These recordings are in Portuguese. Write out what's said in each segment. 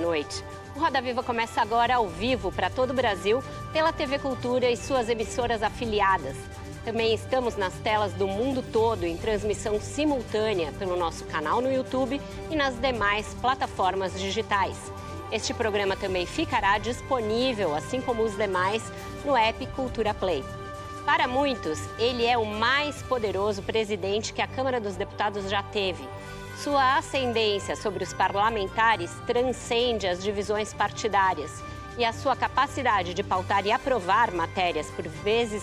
Noite. O Roda Viva começa agora ao vivo para todo o Brasil pela TV Cultura e suas emissoras afiliadas. Também estamos nas telas do mundo todo em transmissão simultânea pelo nosso canal no YouTube e nas demais plataformas digitais. Este programa também ficará disponível, assim como os demais, no app Cultura Play. Para muitos, ele é o mais poderoso presidente que a Câmara dos Deputados já teve. Sua ascendência sobre os parlamentares transcende as divisões partidárias e a sua capacidade de pautar e aprovar matérias, por vezes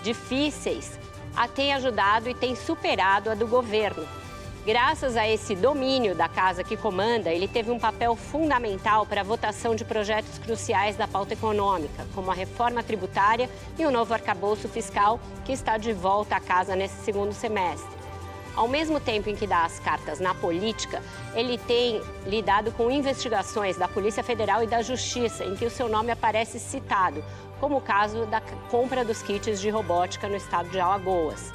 difíceis, a tem ajudado e tem superado a do governo. Graças a esse domínio da casa que comanda, ele teve um papel fundamental para a votação de projetos cruciais da pauta econômica, como a reforma tributária e o novo arcabouço fiscal, que está de volta à casa nesse segundo semestre. Ao mesmo tempo em que dá as cartas na política, ele tem lidado com investigações da Polícia Federal e da Justiça, em que o seu nome aparece citado, como o caso da compra dos kits de robótica no estado de Alagoas,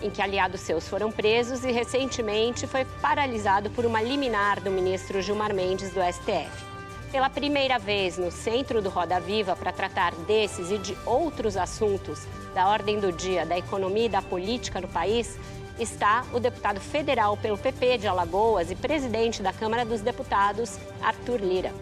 em que aliados seus foram presos e recentemente foi paralisado por uma liminar do ministro Gilmar Mendes do STF. Pela primeira vez no centro do Roda Viva para tratar desses e de outros assuntos da ordem do dia da economia e da política no país, está o deputado federal pelo PP de Alagoas e presidente da Câmara dos Deputados, Arthur Lira.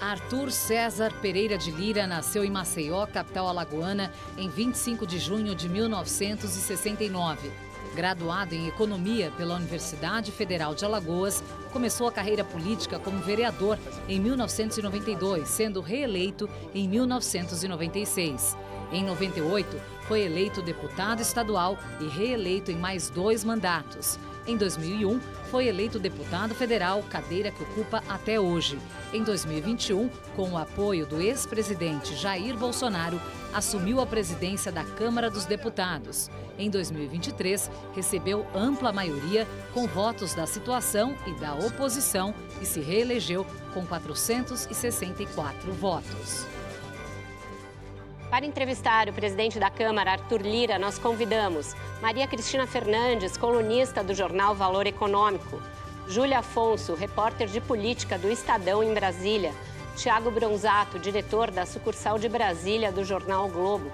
Arthur César Pereira de Lira nasceu em Maceió, capital alagoana, em 25 de junho de 1969. Graduado em Economia pela Universidade Federal de Alagoas, começou a carreira política como vereador em 1992, sendo reeleito em 1996. Em 98, foi eleito deputado estadual e reeleito em mais dois mandatos. Em 2001, foi eleito deputado federal, cadeira que ocupa até hoje. Em 2021, com o apoio do ex-presidente Jair Bolsonaro, assumiu a presidência da Câmara dos Deputados. Em 2023, recebeu ampla maioria com votos da situação e da oposição e se reelegeu com 464 votos. Para entrevistar o presidente da Câmara, Arthur Lira, nós convidamos Maria Cristina Fernandes, colunista do jornal Valor Econômico, Júlia Afonso, repórter de política do Estadão em Brasília, Tiago Bronzato, diretor da sucursal de Brasília do jornal o Globo,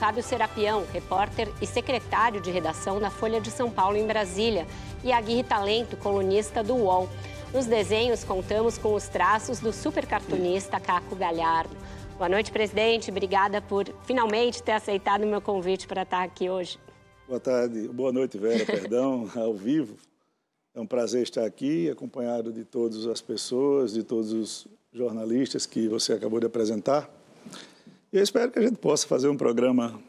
Fábio Serapião, repórter e secretário de redação da Folha de São Paulo em Brasília, e Aguirre Talento, colunista do UOL. Nos desenhos, contamos com os traços do supercartunista Caco Galhardo. Boa noite, presidente. Obrigada por finalmente ter aceitado o meu convite para estar aqui hoje. Boa tarde, boa noite, Vera, perdão, ao vivo. É um prazer estar aqui, acompanhado de todas as pessoas, de todos os jornalistas que você acabou de apresentar. E eu espero que a gente possa fazer um programa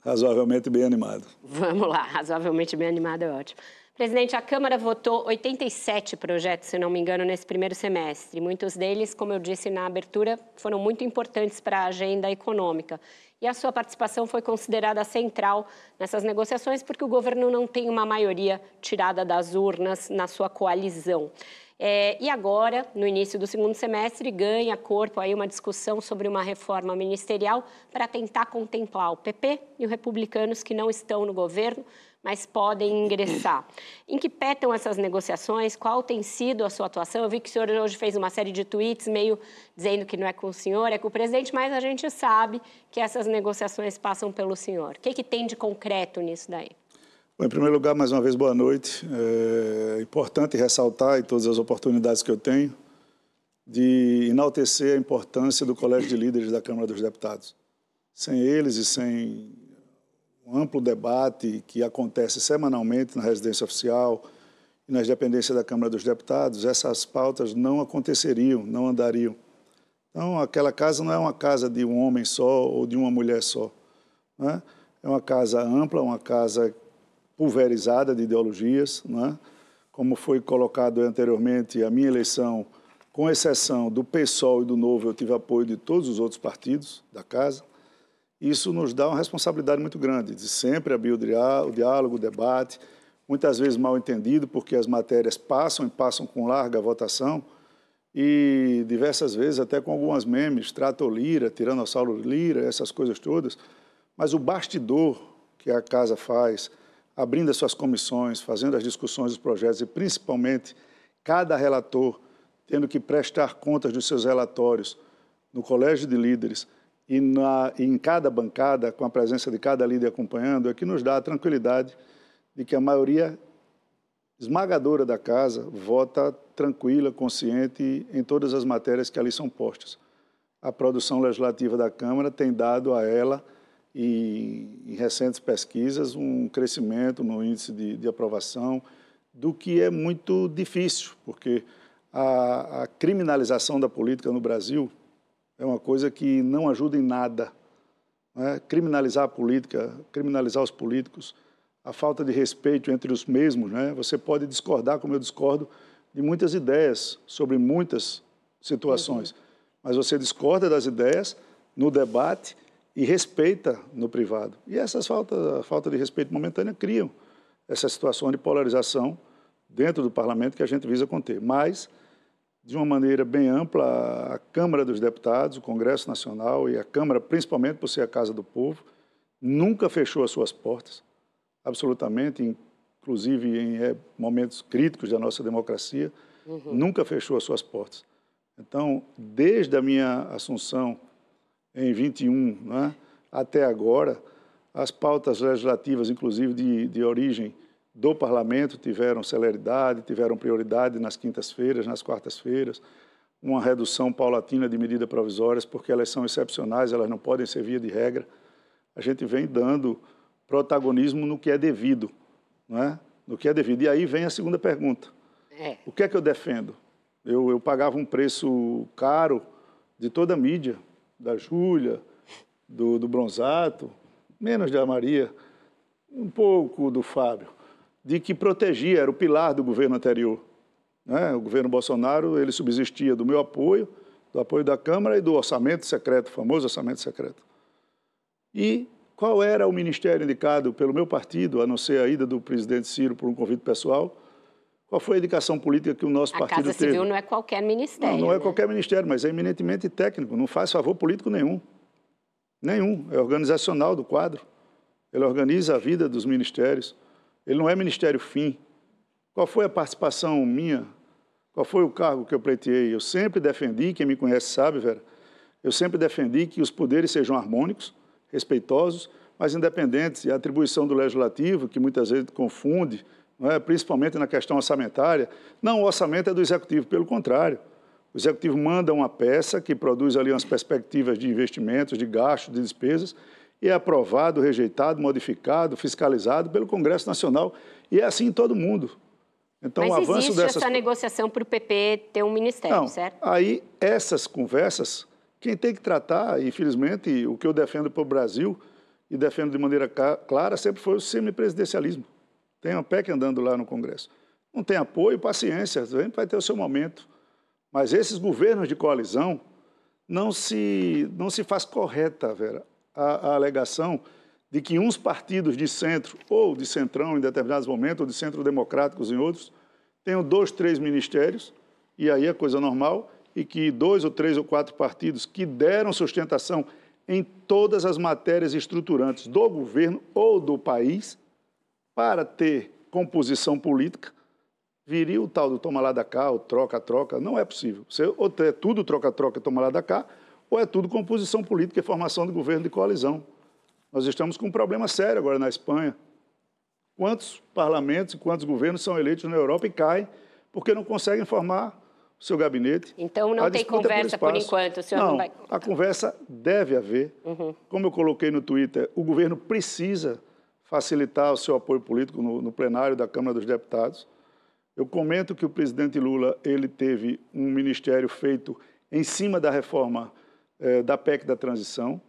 razoavelmente bem animado. Vamos lá, razoavelmente bem animado é ótimo. Presidente, a Câmara votou 87 projetos, se não me engano, nesse primeiro semestre. Muitos deles, como eu disse na abertura, foram muito importantes para a agenda econômica. E a sua participação foi considerada central nessas negociações, porque o governo não tem uma maioria tirada das urnas na sua coalizão. É, e agora, no início do segundo semestre, ganha corpo aí uma discussão sobre uma reforma ministerial para tentar contemplar o PP e os republicanos que não estão no governo, mas podem ingressar. Em que pé estão essas negociações? Qual tem sido a sua atuação? Eu vi que o senhor hoje fez uma série de tweets meio dizendo que não é com o senhor, é com o presidente, mas a gente sabe que essas negociações passam pelo senhor. O que, que tem de concreto nisso daí? Bom, em primeiro lugar, mais uma vez, boa noite. É importante ressaltar, em todas as oportunidades que eu tenho, de enaltecer a importância do Colégio de Líderes da Câmara dos Deputados. Sem eles e sem um amplo debate que acontece semanalmente na residência oficial e nas dependências da Câmara dos Deputados, essas pautas não aconteceriam, não andariam. Então, aquela casa não é uma casa de um homem só ou de uma mulher só. Né? É uma casa ampla, uma casa pulverizada de ideologias, né? como foi colocado anteriormente, a minha eleição, com exceção do PSOL e do Novo, eu tive apoio de todos os outros partidos da casa. Isso nos dá uma responsabilidade muito grande, de sempre abrir o diálogo, o debate, muitas vezes mal entendido, porque as matérias passam e passam com larga votação, e diversas vezes até com algumas memes, trato Lira, Tiranossauro Lira, essas coisas todas, mas o bastidor que a casa faz, abrindo as suas comissões, fazendo as discussões dos projetos e principalmente cada relator tendo que prestar contas dos seus relatórios no colégio de líderes e, na, em cada bancada, com a presença de cada líder acompanhando, é que nos dá a tranquilidade de que a maioria esmagadora da casa vota tranquila, consciente em todas as matérias que ali são postas. A produção legislativa da Câmara tem dado a ela, e, em recentes pesquisas, um crescimento no índice de, de aprovação, do que é muito difícil, porque a, a criminalização da política no Brasil é uma coisa que não ajuda em nada. Né? Criminalizar a política, criminalizar os políticos, a falta de respeito entre os mesmos. Né? Você pode discordar, como eu discordo, de muitas ideias sobre muitas situações, uhum. mas você discorda das ideias no debate e respeita no privado. E essas falta, falta de respeito momentânea criam essa situação de polarização dentro do parlamento que a gente visa conter. Mas, de uma maneira bem ampla, a Câmara dos Deputados, o Congresso Nacional e a Câmara, principalmente por ser a Casa do Povo, nunca fechou as suas portas absolutamente, inclusive em é, momentos críticos da nossa democracia, uhum. nunca fechou as suas portas. Então, desde a minha assunção em 21 né, até agora, as pautas legislativas, inclusive de, de origem do parlamento, tiveram celeridade, tiveram prioridade nas quintas-feiras, nas quartas-feiras, uma redução paulatina de medidas provisórias, porque elas são excepcionais, elas não podem ser via de regra. A gente vem dando protagonismo no que é devido, não é? No que é devido. E aí vem a segunda pergunta. É. O que é que eu defendo? Eu, eu pagava um preço caro de toda a mídia, da Júlia, do, do Bronzato, menos da Maria, um pouco do Fábio, de que protegia, era o pilar do governo anterior. Né? O governo Bolsonaro, ele subsistia do meu apoio, do apoio da Câmara e do orçamento secreto, o famoso orçamento secreto. E qual era o ministério indicado pelo meu partido, a não ser a ida do presidente Ciro por um convite pessoal? Qual foi a indicação política que o nosso a partido teve? A Casa Civil não é qualquer ministério. Não, não é né? qualquer ministério, mas é eminentemente técnico, não faz favor político nenhum. Nenhum. É organizacional do quadro. Ele organiza a vida dos ministérios. Ele não é ministério fim. Qual foi a participação minha? Qual foi o cargo que eu pleiteei? Eu sempre defendi, quem me conhece sabe, Vera, eu sempre defendi que os poderes sejam harmônicos, respeitosos, mas independentes. E a atribuição do legislativo, que muitas vezes confunde, é? principalmente na questão orçamentária, não, o orçamento é do executivo, pelo contrário. O executivo manda uma peça que produz ali umas perspectivas de investimentos, de gastos, de despesas, e é aprovado, rejeitado, modificado, fiscalizado pelo Congresso Nacional. E é assim em todo mundo. Então, Mas o avanço existe dessas... essa negociação para o PP ter um ministério, Não, certo? Aí, essas conversas quem tem que tratar, infelizmente, o que eu defendo para o Brasil e defendo de maneira clara sempre foi o semipresidencialismo. Tem uma PEC andando lá no Congresso. Não tem apoio, paciência, vai ter o seu momento. Mas esses governos de coalizão não se, não se faz correta, Vera, a, a alegação de que uns partidos de centro ou de centrão em determinados momentos, ou de centro democráticos em outros, tenham dois, três ministérios, e aí é coisa normal, e que dois ou três ou quatro partidos que deram sustentação em todas as matérias estruturantes do governo ou do país para ter composição política, viria o tal do toma lá da cá, o troca-troca. Não é possível. Você, ou é tudo troca-troca, toma lá da cá, ou é tudo composição política e formação de governo de coalizão. Nós estamos com um problema sério agora na Espanha. Quantos parlamentos e quantos governos são eleitos na Europa e caem porque não conseguem formar seu gabinete. Então não tem é conversa por, por, enquanto, o senhor não, não vai... a conversa deve haver. Uhum. Como eu coloquei no Twitter, o governo precisa facilitar o seu apoio político no, no, plenário da Câmara dos Deputados. Eu comento que o presidente Lula ele teve um ministério feito em cima da reforma eh, da PEC da transição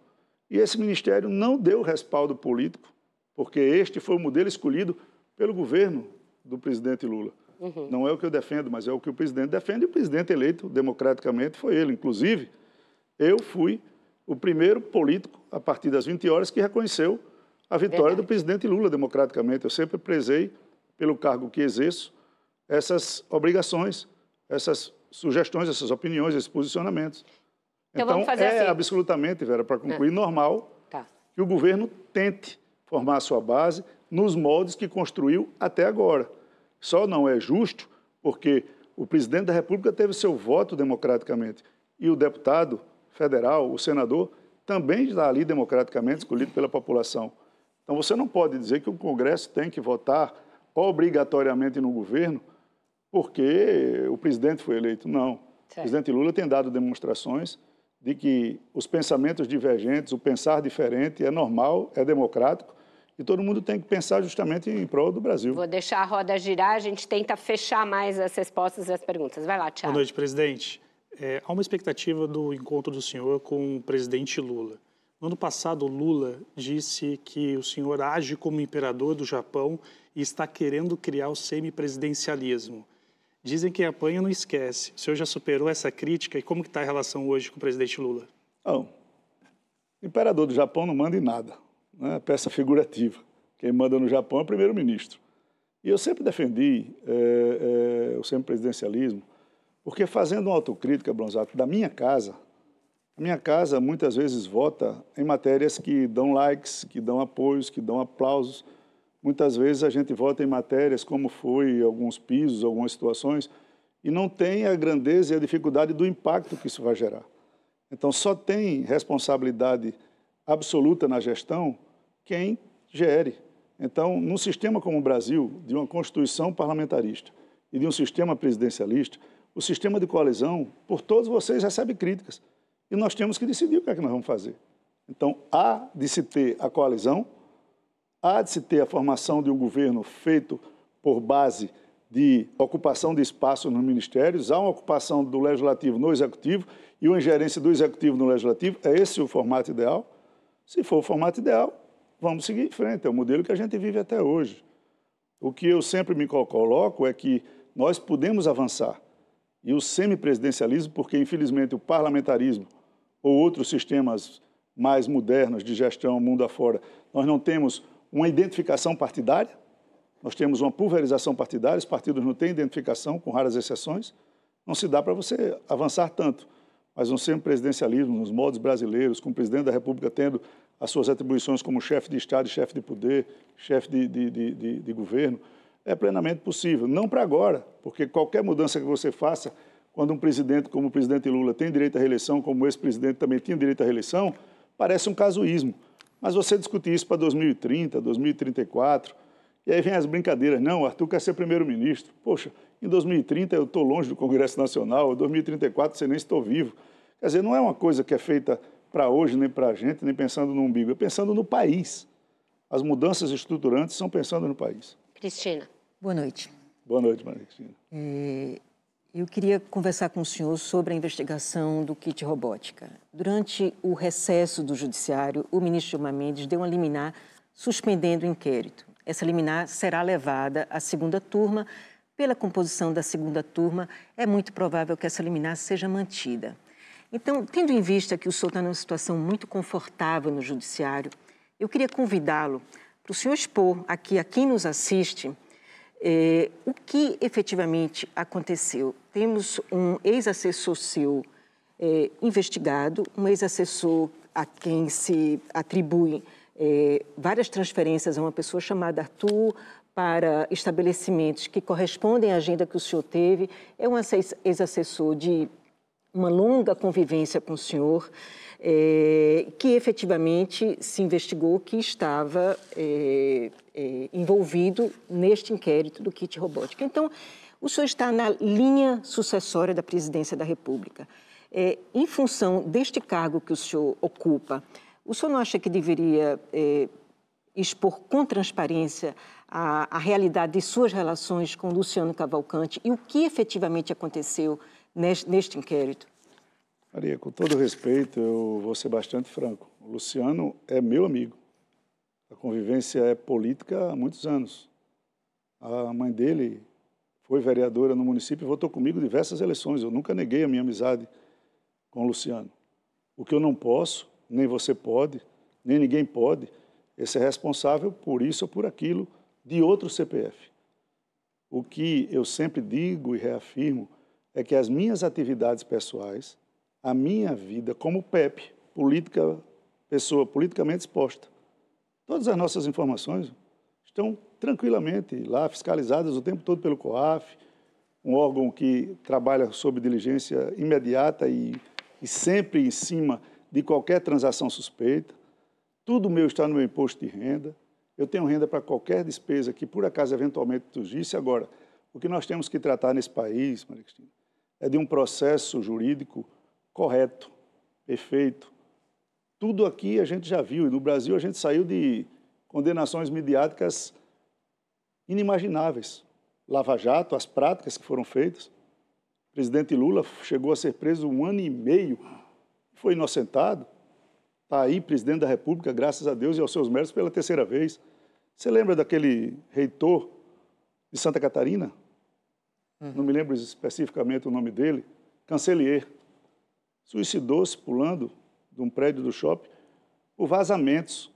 e esse ministério não deu respaldo político, porque este foi o modelo escolhido pelo governo do presidente Lula. Uhum. Não é o que eu defendo, mas é o que o presidente defende, e o presidente eleito democraticamente foi ele. Inclusive, eu fui o primeiro político, a partir das 20 horas, que reconheceu a vitória Verdade. do presidente Lula democraticamente. Eu sempre prezei, pelo cargo que exerço, essas obrigações, essas sugestões, essas opiniões, esses posicionamentos. Então, então é assim. absolutamente, Vera, para concluir, é. normal tá. que o governo tente formar a sua base nos moldes que construiu até agora. Só não é justo porque o presidente da República teve seu voto democraticamente e o deputado federal, o senador, também está ali democraticamente escolhido pela população. Então você não pode dizer que o Congresso tem que votar obrigatoriamente no governo porque o presidente foi eleito. Não. Certo. O presidente Lula tem dado demonstrações de que os pensamentos divergentes, o pensar diferente é normal, é democrático e todo mundo tem que pensar justamente em prol do Brasil. Vou deixar a roda girar, a gente tenta fechar mais as respostas e as perguntas. Vai lá, Tiago. Boa noite, presidente. É, há uma expectativa do encontro do senhor com o presidente Lula. No ano passado, Lula disse que o senhor age como imperador do Japão e está querendo criar o semipresidencialismo. Dizem que apanha não esquece. O senhor já superou essa crítica e como está a relação hoje com o presidente Lula? O imperador do Japão não manda em nada. Né? Peça figurativa. Quem manda no Japão é o primeiro-ministro. E eu sempre defendi é, é, o semipresidencialismo porque fazendo uma autocrítica, Bronzato, da minha casa, a minha casa muitas vezes vota em matérias que dão likes, que dão apoios, que dão aplausos. Muitas vezes a gente vota em matérias como foi alguns pisos, algumas situações, e não tem a grandeza e a dificuldade do impacto que isso vai gerar. Então, só tem responsabilidade absoluta na gestão quem gere. Então, num sistema como o Brasil, de uma constituição parlamentarista e de um sistema presidencialista, o sistema de coalizão, por todos vocês, recebe críticas. E nós temos que decidir o que é que nós vamos fazer. Então, há de se ter a coalizão, há de se ter a formação de um governo feito por base de ocupação de espaço nos ministérios, há uma ocupação do legislativo no executivo e uma ingerência do executivo no legislativo. É esse o formato ideal? Se for o formato ideal, vamos seguir em frente. É o modelo que a gente vive até hoje. O que eu sempre me coloco é que nós podemos avançar e o semipresidencialismo, porque infelizmente o parlamentarismo ou outros sistemas mais modernos de gestão mundo afora, nós não temos uma identificação partidária, nós temos uma pulverização partidária, os partidos não têm identificação, com raras exceções, não se dá para você avançar tanto. Mas um semipresidencialismo nos modos brasileiros, com o presidente da República tendo as suas atribuições como chefe de Estado, chefe de poder, chefe de, de, de, de governo, é plenamente possível. Não para agora, porque qualquer mudança que você faça, quando um presidente como o presidente Lula tem direito à reeleição, como esse presidente também tinha direito à reeleição, parece um casuísmo. Mas você discutir isso para 2030, 2034, e aí vem as brincadeiras. Não, o Arthur quer ser primeiro-ministro. Poxa, em 2030 eu estou longe do Congresso Nacional, em 2034 você nem estou vivo. Quer dizer, não é uma coisa que é feita para hoje, nem para a gente, nem pensando no umbigo, é pensando no país. As mudanças estruturantes são pensando no país. Cristina. Boa noite. Boa noite, Maria Cristina. É, eu queria conversar com o senhor sobre a investigação do kit robótica. Durante o recesso do Judiciário, o ministro Gilmar Mendes deu uma liminar suspendendo o inquérito. Essa liminar será levada à segunda turma. Pela composição da segunda turma, é muito provável que essa liminar seja mantida. Então, tendo em vista que o senhor está numa situação muito confortável no Judiciário, eu queria convidá-lo para o senhor expor aqui a quem nos assiste é, o que efetivamente aconteceu. Temos um ex-assessor seu é, investigado, um ex-assessor a quem se atribui é, várias transferências a uma pessoa chamada Arthur para estabelecimentos que correspondem à agenda que o senhor teve. É um ex-assessor de uma longa convivência com o senhor é, que efetivamente se investigou que estava é, é, envolvido neste inquérito do kit robótica. Então, o senhor está na linha sucessória da presidência da República. É, em função deste cargo que o senhor ocupa, o senhor não acha que deveria é, expor com transparência a, a realidade de suas relações com Luciano Cavalcante e o que efetivamente aconteceu neste, neste inquérito? Maria, com todo respeito, eu vou ser bastante franco. O Luciano é meu amigo. A convivência é política há muitos anos. A mãe dele foi vereadora no município e votou comigo diversas eleições. Eu nunca neguei a minha amizade com o Luciano. O que eu não posso, nem você pode, nem ninguém pode, é ser responsável por isso ou por aquilo de outro CPF. O que eu sempre digo e reafirmo é que as minhas atividades pessoais, a minha vida como PEP, política, pessoa politicamente exposta, todas as nossas informações estão tranquilamente lá, fiscalizadas o tempo todo pelo COAF, um órgão que trabalha sob diligência imediata e, e sempre em cima de qualquer transação suspeita. Tudo meu está no meu imposto de renda. Eu tenho renda para qualquer despesa que, por acaso, eventualmente surgisse. Agora, o que nós temos que tratar nesse país, Maria Cristina, é de um processo jurídico correto, perfeito. Tudo aqui a gente já viu, e no Brasil a gente saiu de condenações midiáticas inimagináveis. Lava Jato, as práticas que foram feitas. O presidente Lula chegou a ser preso um ano e meio, foi inocentado. Está aí, presidente da República, graças a Deus e aos seus méritos pela terceira vez. Você lembra daquele reitor de Santa Catarina? Uhum. Não me lembro especificamente o nome dele. Cancelier. Suicidou-se pulando de um prédio do shopping por vazamentos.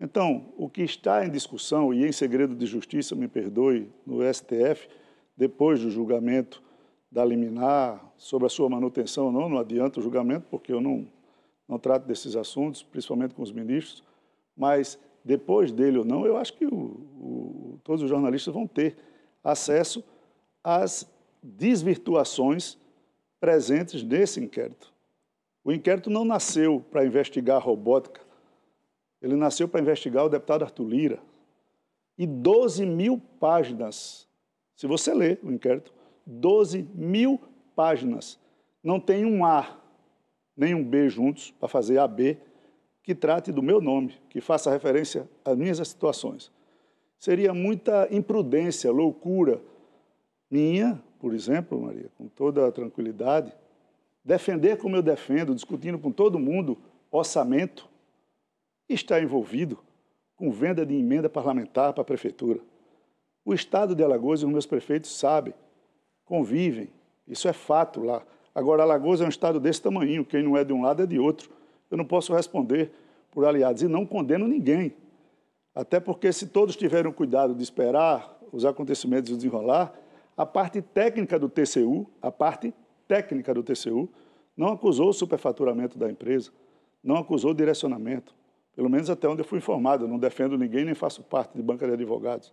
Então, o que está em discussão e em segredo de justiça, me perdoe, no STF, depois do julgamento da liminar sobre a sua manutenção ou não, não adianta o julgamento, porque eu não não trato desses assuntos, principalmente com os ministros, mas depois dele ou não, eu acho que o, o, todos os jornalistas vão ter acesso às desvirtuações presentes nesse inquérito. O inquérito não nasceu para investigar a robótica, ele nasceu para investigar o deputado Arthur Lira. E 12 mil páginas, se você ler o inquérito, 12 mil páginas, não tem um A nem um B juntos para fazer AB que trate do meu nome, que faça referência às minhas situações. Seria muita imprudência, loucura minha, por exemplo, Maria, com toda a tranquilidade, defender como eu defendo, discutindo com todo mundo orçamento, está envolvido com venda de emenda parlamentar para a prefeitura. O Estado de Alagoas e os meus prefeitos sabem, convivem, isso é fato lá. Agora, Alagoas é um estado desse tamanho, quem não é de um lado é de outro. Eu não posso responder por aliados e não condeno ninguém. Até porque, se todos tiverem cuidado de esperar os acontecimentos desenrolar, a parte técnica do TCU, a parte técnica do TCU, não acusou o superfaturamento da empresa, não acusou o direcionamento. Pelo menos até onde eu fui informado. Eu não defendo ninguém, nem faço parte de banca de advogados.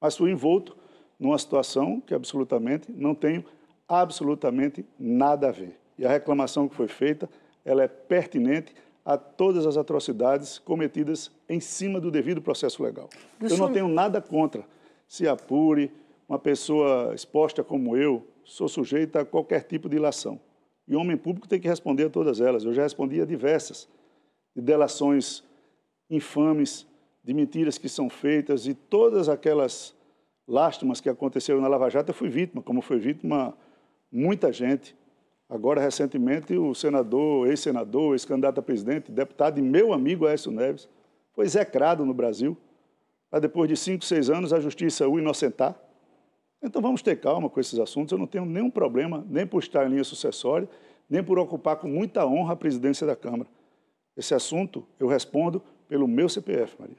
Mas fui envolto numa situação que absolutamente não tenho absolutamente nada a ver. E a reclamação que foi feita, ela é pertinente a todas as atrocidades cometidas em cima do devido processo legal. Eu não tenho nada contra. Se apure, uma pessoa exposta como eu, sou sujeita a qualquer tipo de ilação. E o homem público tem que responder a todas elas. Eu já respondi a diversas de delações infames, de mentiras que são feitas e todas aquelas lástimas que aconteceram na Lava Jato, eu fui vítima, como foi vítima muita gente. Agora, recentemente, o senador, ex-senador, ex-candidato a presidente, deputado e meu amigo Aécio Neves, foi execrado no Brasil, para depois de cinco, seis anos a justiça o inocentar. Então vamos ter calma com esses assuntos. Eu não tenho nenhum problema, nem por estar em linha sucessória, nem por ocupar com muita honra a presidência da Câmara. Esse assunto eu respondo pelo meu CPF, Maria.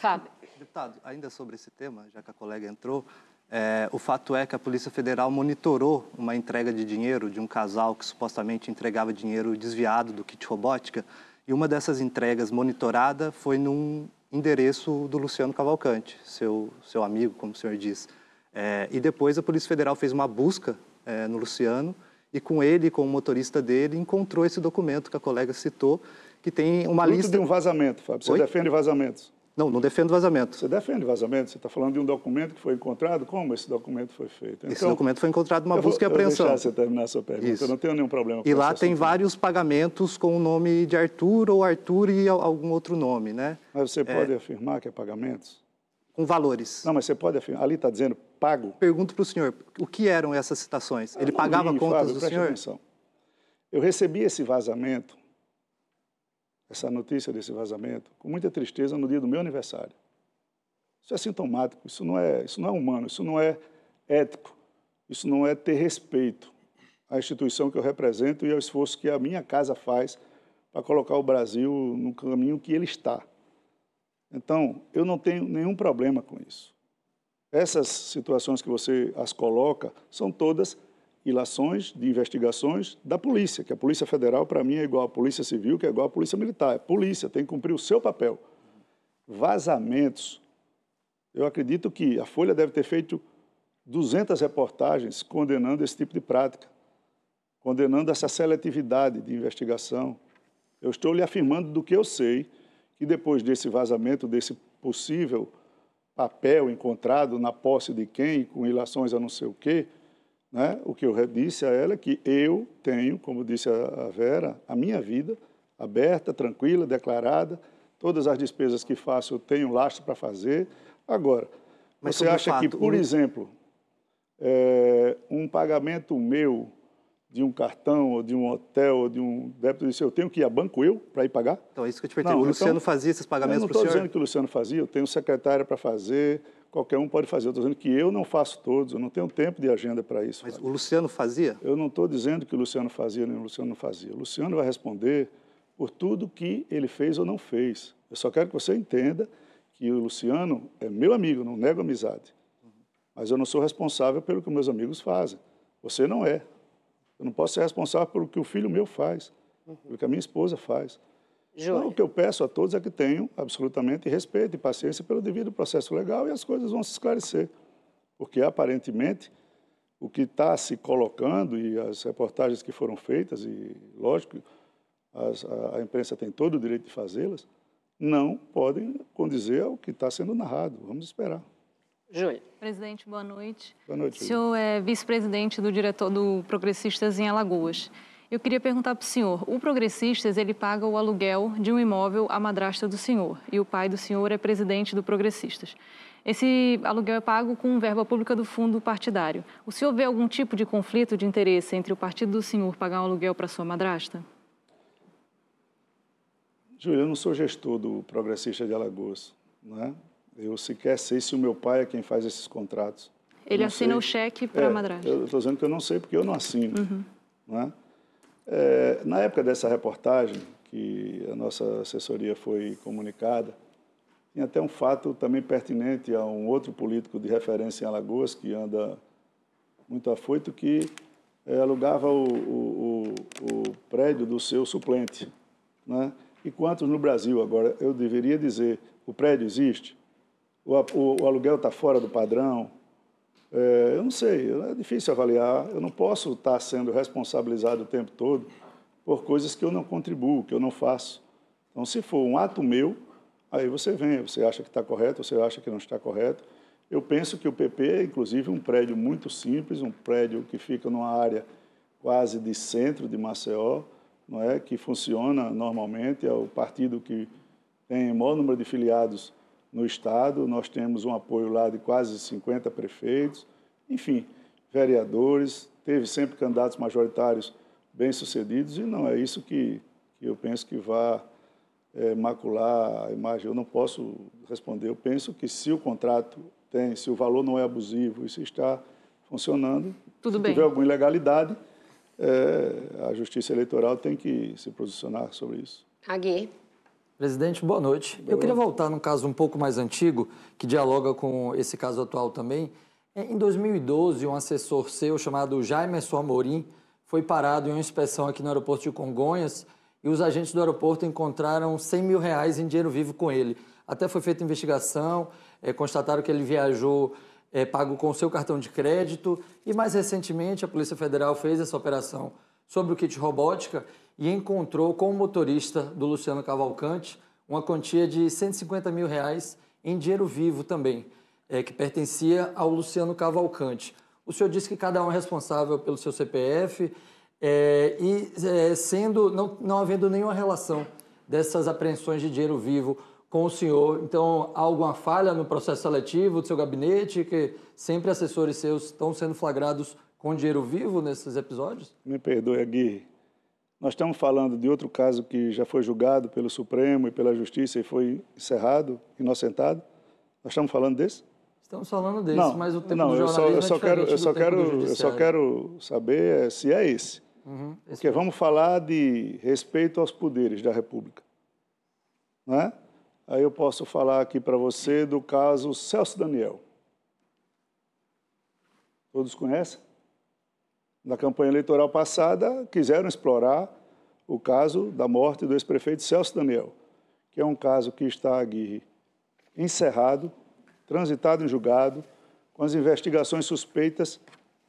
Fábio. Deputado, ainda sobre esse tema, já que a colega entrou, é, o fato é que a Polícia Federal monitorou uma entrega de dinheiro de um casal que supostamente entregava dinheiro desviado do kit robótica. E uma dessas entregas monitorada foi num endereço do Luciano Cavalcante, seu, seu amigo, como o senhor diz. É, e depois a Polícia Federal fez uma busca é, no Luciano e com ele, com o motorista dele, encontrou esse documento que a colega citou, que tem uma Fruto lista... de um vazamento, Fábio. Você Oi? defende vazamentos? Não, não defendo vazamento. Você defende vazamento? Você está falando de um documento que foi encontrado? Como esse documento foi feito? Então, esse documento foi encontrado numa busca vou, e apreensão. Eu vou deixar você terminar a sua pergunta, Isso. eu não tenho nenhum problema com E lá tem vários pagamentos com o nome de Arthur ou Arthur e algum outro nome, né? Mas você é... pode afirmar que é pagamentos? Com valores. Não, mas você pode afirmar. Ali está dizendo pago. Pergunto para o senhor, o que eram essas citações? Ele pagava li, contas Fábio, do senhor? Atenção. Eu recebi esse vazamento, essa notícia desse vazamento, com muita tristeza no dia do meu aniversário. Isso é sintomático, isso não é, isso não é humano, isso não é ético, isso não é ter respeito à instituição que eu represento e ao esforço que a minha casa faz para colocar o Brasil no caminho que ele está. Então, eu não tenho nenhum problema com isso. Essas situações que você as coloca são todas ilações de investigações da polícia, que a Polícia Federal, para mim, é igual à Polícia Civil, que é igual à Polícia Militar. É polícia, tem que cumprir o seu papel. Vazamentos. Eu acredito que a Folha deve ter feito 200 reportagens condenando esse tipo de prática, condenando essa seletividade de investigação. Eu estou lhe afirmando do que eu sei, que depois desse vazamento, desse possível papel encontrado na posse de quem, com ilações a não sei o quê, né? o que eu disse a ela é que eu tenho, como disse a Vera, a minha vida aberta, tranquila, declarada, todas as despesas que faço eu tenho lastro para fazer. Agora, Mas você acha fato, que, por exemplo, é, um pagamento meu de um cartão, ou de um hotel, ou de um débito disse, eu tenho que ir a banco eu para ir pagar? Então, é isso que eu te perguntei. o Luciano então, fazia esses pagamentos para o senhor? Eu não estou dizendo que o Luciano fazia, eu tenho secretária para fazer, qualquer um pode fazer. Eu estou dizendo que eu não faço todos, eu não tenho tempo de agenda para isso. Mas o Luciano fazia? Eu não estou dizendo que o Luciano fazia, nem o Luciano não fazia. O Luciano vai responder por tudo que ele fez ou não fez. Eu só quero que você entenda que o Luciano é meu amigo, não nego amizade. Mas eu não sou responsável pelo que meus amigos fazem. Você não é. Eu não posso ser responsável pelo que o filho meu faz, uhum. pelo que a minha esposa faz. Então, o que eu peço a todos é que tenham absolutamente respeito e paciência pelo devido processo legal e as coisas vão se esclarecer. Porque, aparentemente, o que está se colocando e as reportagens que foram feitas, e, lógico, as, a, a imprensa tem todo o direito de fazê-las, não podem condizer ao que está sendo narrado. Vamos esperar. Júlia. Presidente, boa noite. Boa noite. O senhor é vice-presidente do diretor do Progressistas em Alagoas. Eu queria perguntar para o senhor, o Progressistas, ele paga o aluguel de um imóvel à madrasta do senhor e o pai do senhor é presidente do Progressistas. Esse aluguel é pago com verba pública do fundo partidário. O senhor vê algum tipo de conflito de interesse entre o partido do senhor pagar um aluguel para sua madrasta? Júlia, eu não sou gestor do Progressista de Alagoas, não é? Eu sequer sei se o meu pai é quem faz esses contratos. Ele assina sei. o cheque para a é, madrasta. Eu estou dizendo que eu não sei porque eu não assino. Uhum. Não é? É, na época dessa reportagem, que a nossa assessoria foi comunicada, tinha até um fato também pertinente a um outro político de referência em Alagoas, que anda muito afoito, que é, alugava o, o, o, o, prédio do seu suplente. Né? E quantos no Brasil? Agora, eu deveria dizer, o prédio existe? O, o, o aluguel está fora do padrão. É, eu não sei, é difícil avaliar. Eu não posso estar sendo responsabilizado o tempo todo por coisas que eu não contribuo, que eu não faço. Então, se for um ato meu, aí você vem, você acha que está correto, você acha que não está correto. Eu penso que o PP é, inclusive, um prédio muito simples, um prédio que fica numa área quase de centro de Maceió, não é, que funciona normalmente, é o partido que tem o maior número de filiados no Estado. Nós temos um apoio lá de quase 50 prefeitos, enfim, vereadores, teve sempre candidatos majoritários bem-sucedidos e não é isso que, que eu penso que vá é, macular a imagem. Eu não posso responder. Eu penso que se o contrato tem, se o valor não é abusivo e se está funcionando, Tudo se bem. tiver alguma ilegalidade, é, a Justiça Eleitoral tem que se posicionar sobre isso. Agui. Presidente, boa noite. Boa Eu queria voltar num caso um pouco mais antigo, que dialoga com esse caso atual também. Em 2012, um assessor seu chamado Jaimerson Amorim foi parado em uma inspeção aqui no aeroporto de Congonhas e os agentes do aeroporto encontraram 100 mil reais em dinheiro vivo com ele. Até foi feita investigação, é, constataram que ele viajou é, pago com seu cartão de crédito e mais recentemente a Polícia Federal fez essa operação sobre o kit robótica e encontrou com o motorista do Luciano Cavalcante uma quantia de 150 mil reais em dinheiro vivo também, é, que pertencia ao Luciano Cavalcante. O senhor disse que cada um é responsável pelo seu CPF é, e é, sendo não, não havendo nenhuma relação dessas apreensões de dinheiro vivo com o senhor. Então, há alguma falha no processo seletivo do seu gabinete, que sempre assessores seus estão sendo flagrados com dinheiro vivo nesses episódios? Me perdoe, Gui. Nós estamos falando de outro caso que já foi julgado pelo Supremo e pela Justiça e foi encerrado, inocentado. Nós estamos falando desse? Estamos falando desse, não, mas o tempo não, do jornalismo eu só, eu só é quero, eu só quero, eu só quero saber se é esse. Uhum, esse Porque vamos falar de respeito aos poderes da República. Não é? Aí eu posso falar aqui para você do caso Celso Daniel. Todos conhecem? Na campanha eleitoral passada, quiseram explorar o caso da morte do ex-prefeito Celso Daniel, que é um caso que está, aqui encerrado, transitado em julgado, com as investigações suspeitas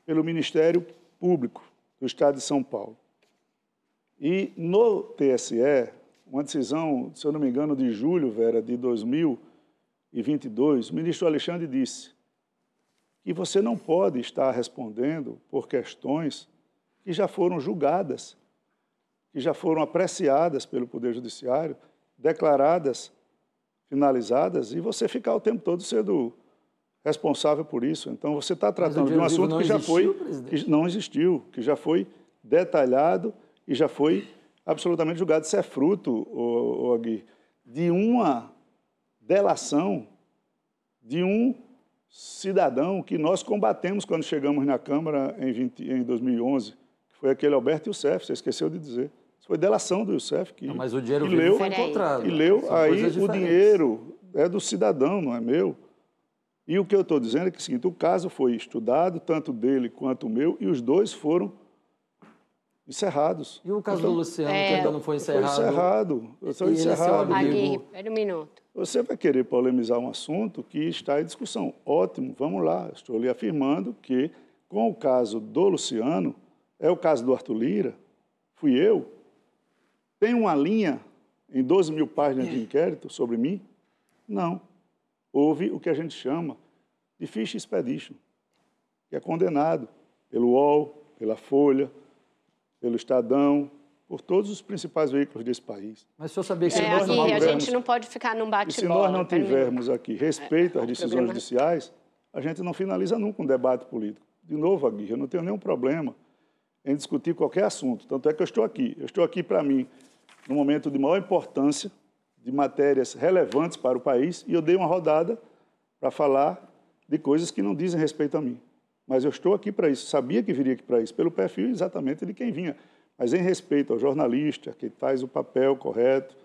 pelo Ministério Público do Estado de São Paulo. E no TSE, uma decisão, se eu não me engano, de julho, Vera, de 2022, o ministro Alexandre disse que você não pode estar respondendo por questões que já foram julgadas, que já foram apreciadas pelo Poder Judiciário, declaradas, finalizadas, e você ficar o tempo todo sendo responsável por isso. Então, você está tratando de um assunto que já existiu, foi, que não existiu, que já foi detalhado e já foi absolutamente julgado. Isso é fruto, o, o Agui, de uma delação de um cidadão que nós combatemos quando chegamos na Câmara em, 20, em 2011, que foi aquele Alberto Youssef, você esqueceu de dizer. Isso foi delação do Youssef que, não, mas o dinheiro que leu, foi encontrado. E leu, São aí o dinheiro é do cidadão, não é meu. E o que eu estou dizendo é que é o seguinte, o caso foi estudado, tanto dele quanto o meu, e os dois foram encerrados. E o caso então, do Luciano, é, que ainda não foi encerrado? Foi encerrado. Foi encerrado. Aguirre, espera um minuto. Você vai querer polemizar um assunto que está em discussão. Ótimo, vamos lá. Estou lhe afirmando que, com o caso do Luciano, é o caso do Arthur Lira, fui eu, tem uma linha em 12 mil páginas de inquérito sobre mim? Não. Houve o que a gente chama de ficha expedition, que é condenado pelo UOL, pela Folha, pelo Estadão, por todos os principais veículos desse país. Mas o senhor sabia que... É, aqui, tivermos, a gente não pode ficar num bate-bola. Se nós não tivermos aqui respeito às decisões problema... judiciais, a gente não finaliza nunca um debate político. De novo, Aguirre, eu não tenho nenhum problema em discutir qualquer assunto. Tanto é que eu estou aqui. Eu estou aqui, para mim, num momento de maior importância, de matérias relevantes para o país, e eu dei uma rodada para falar de coisas que não dizem respeito a mim. Mas eu estou aqui para isso, sabia que viria aqui para isso, pelo perfil exatamente de quem vinha. Mas em respeito ao jornalista, que faz o papel correto,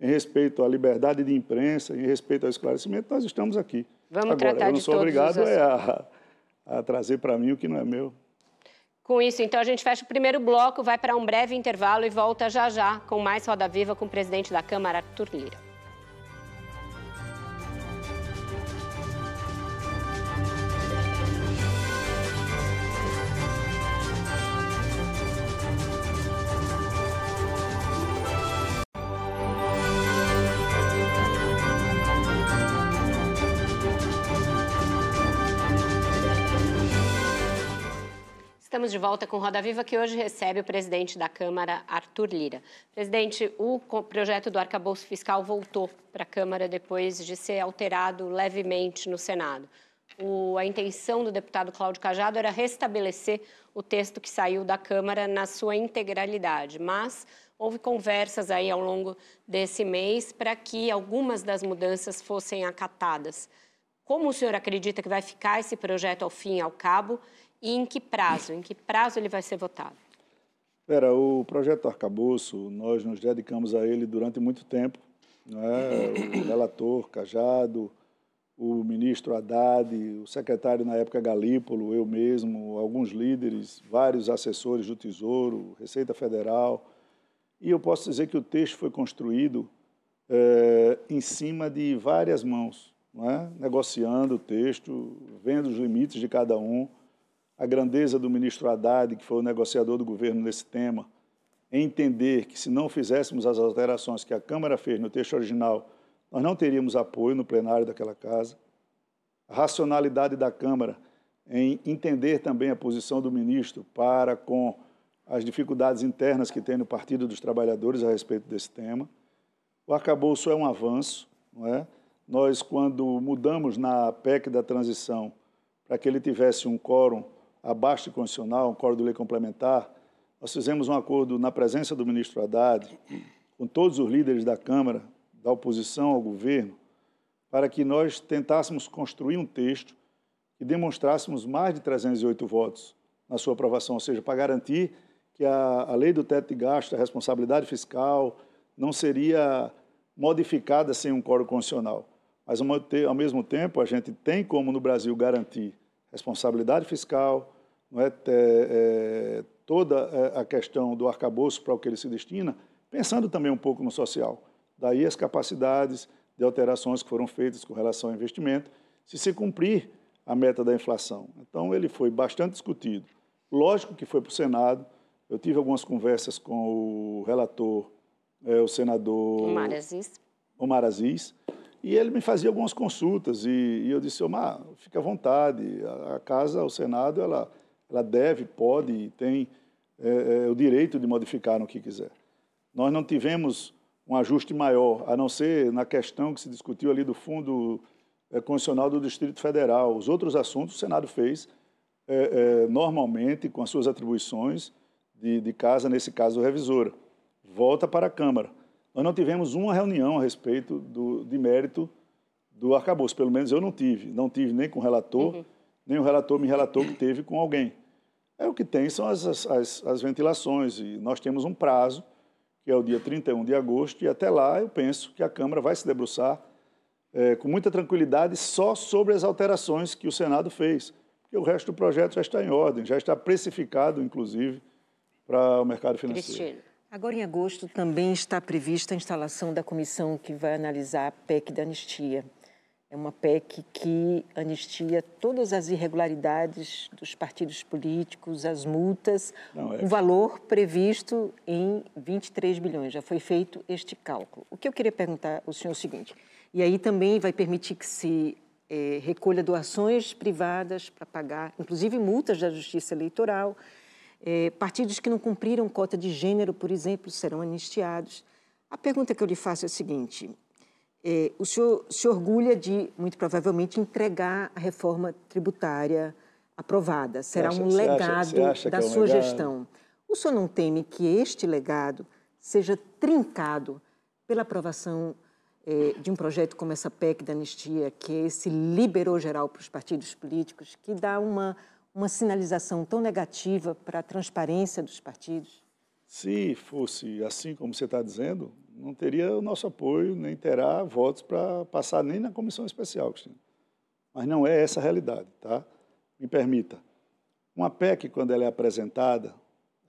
em respeito à liberdade de imprensa, em respeito ao esclarecimento, nós estamos aqui. Vamos Agora, tratar eu não sou obrigado é a, a trazer para mim o que não é meu. Com isso, então, a gente fecha o primeiro bloco, vai para um breve intervalo e volta já já com mais Roda Viva com o presidente da Câmara, Arthur Lira. Estamos de volta com Roda Viva, que hoje recebe o presidente da Câmara, Arthur Lira. Presidente, o projeto do arcabouço fiscal voltou para a Câmara depois de ser alterado levemente no Senado. O, a intenção do deputado Cláudio Cajado era restabelecer o texto que saiu da Câmara na sua integralidade, mas houve conversas aí ao longo desse mês para que algumas das mudanças fossem acatadas. Como o senhor acredita que vai ficar esse projeto ao fim e ao cabo? E em que prazo? Em que prazo ele vai ser votado? Pera, o projeto Arcabouço, nós nos dedicamos a ele durante muito tempo. é? O relator Cajado, o ministro Haddad, o secretário na época Galípolo, eu mesmo, alguns líderes, vários assessores do Tesouro, Receita Federal. E eu posso dizer que o texto foi construído é, em cima de várias mãos, é? negociando o texto, vendo os limites de cada um a grandeza do ministro Haddad, que foi o negociador do governo nesse tema, em entender que se não fizéssemos as alterações que a Câmara fez no texto original, nós não teríamos apoio no plenário daquela casa. A racionalidade da Câmara em entender também a posição do ministro para com as dificuldades internas que tem no Partido dos Trabalhadores a respeito desse tema. O arcabouço é um avanço, não é? Nós, quando mudamos na PEC da transição para que ele tivesse um quórum abaixo de constitucional, um código de lei complementar, nós fizemos um acordo na presença do ministro Haddad, com todos os líderes da Câmara, da oposição ao governo, para que nós tentássemos construir um texto que demonstrássemos mais de 308 votos na sua aprovação, ou seja, para garantir que a, a lei do teto de gasto, a responsabilidade fiscal, não seria modificada sem um coro constitucional. Mas, ao mesmo tempo, a gente tem como no Brasil garantir responsabilidade fiscal, é, é, toda é, a questão do arcabouço para o que ele se destina, pensando também um pouco no social. Daí as capacidades de alterações que foram feitas com relação ao investimento, se se cumprir a meta da inflação. Então, ele foi bastante discutido. Lógico que foi para o Senado. Eu tive algumas conversas com o relator, é, o senador Omar Aziz. Omar Aziz, e ele me fazia algumas consultas, e, e eu disse, Omar, fica à vontade, a, a, casa, o Senado, ela, ela deve, pode e tem é, é, o direito de modificar no que quiser. Nós não tivemos um ajuste maior, a não ser na questão que se discutiu ali do Fundo é, Constitucional do Distrito Federal. Os outros assuntos o Senado fez é, é, normalmente com as suas atribuições de, de casa, nesse caso, revisora. Volta para a Câmara. Nós não tivemos uma reunião a respeito do, de mérito do arcabouço, pelo menos eu não tive. Não tive nem com o relator, uhum. nem o relator me relatou que teve com alguém. É o que tem são as, as, as ventilações, e nós temos um prazo, que é o dia 31 de agosto, e até lá eu penso que a Câmara vai se debruçar é, com muita tranquilidade só sobre as alterações que o Senado fez, porque o resto do projeto já está em ordem, já está precificado, inclusive, para o mercado financeiro. Cristina. Agora, em agosto, também está prevista a instalação da comissão que vai analisar a PEC da anistia. É uma PEC que anistia todas as irregularidades dos partidos políticos, as multas, Não, é... o valor previsto em 23 bilhões. Já foi feito este cálculo. O que eu queria perguntar ao senhor é o seguinte: e aí também vai permitir que se é, recolha doações privadas para pagar, inclusive multas da Justiça Eleitoral. É, partidos que não cumpriram cota de gênero, por exemplo, serão anistiados. A pergunta que eu lhe faço é a seguinte: é, o senhor se orgulha de, muito provavelmente, entregar a reforma tributária aprovada? Será acha, um legado acha, acha da é um sua legado? gestão. O senhor não teme que este legado seja trincado pela aprovação é, de um projeto como essa PEC da anistia, que é esse liberou geral para os partidos políticos, que dá uma, uma sinalização tão negativa para a transparência dos partidos? Se fosse assim como você está dizendo, não teria o nosso apoio, nem terá votos para passar nem na comissão especial, Cristina. Mas não é essa a realidade, tá? Me permita. Uma PEC, quando ela é apresentada,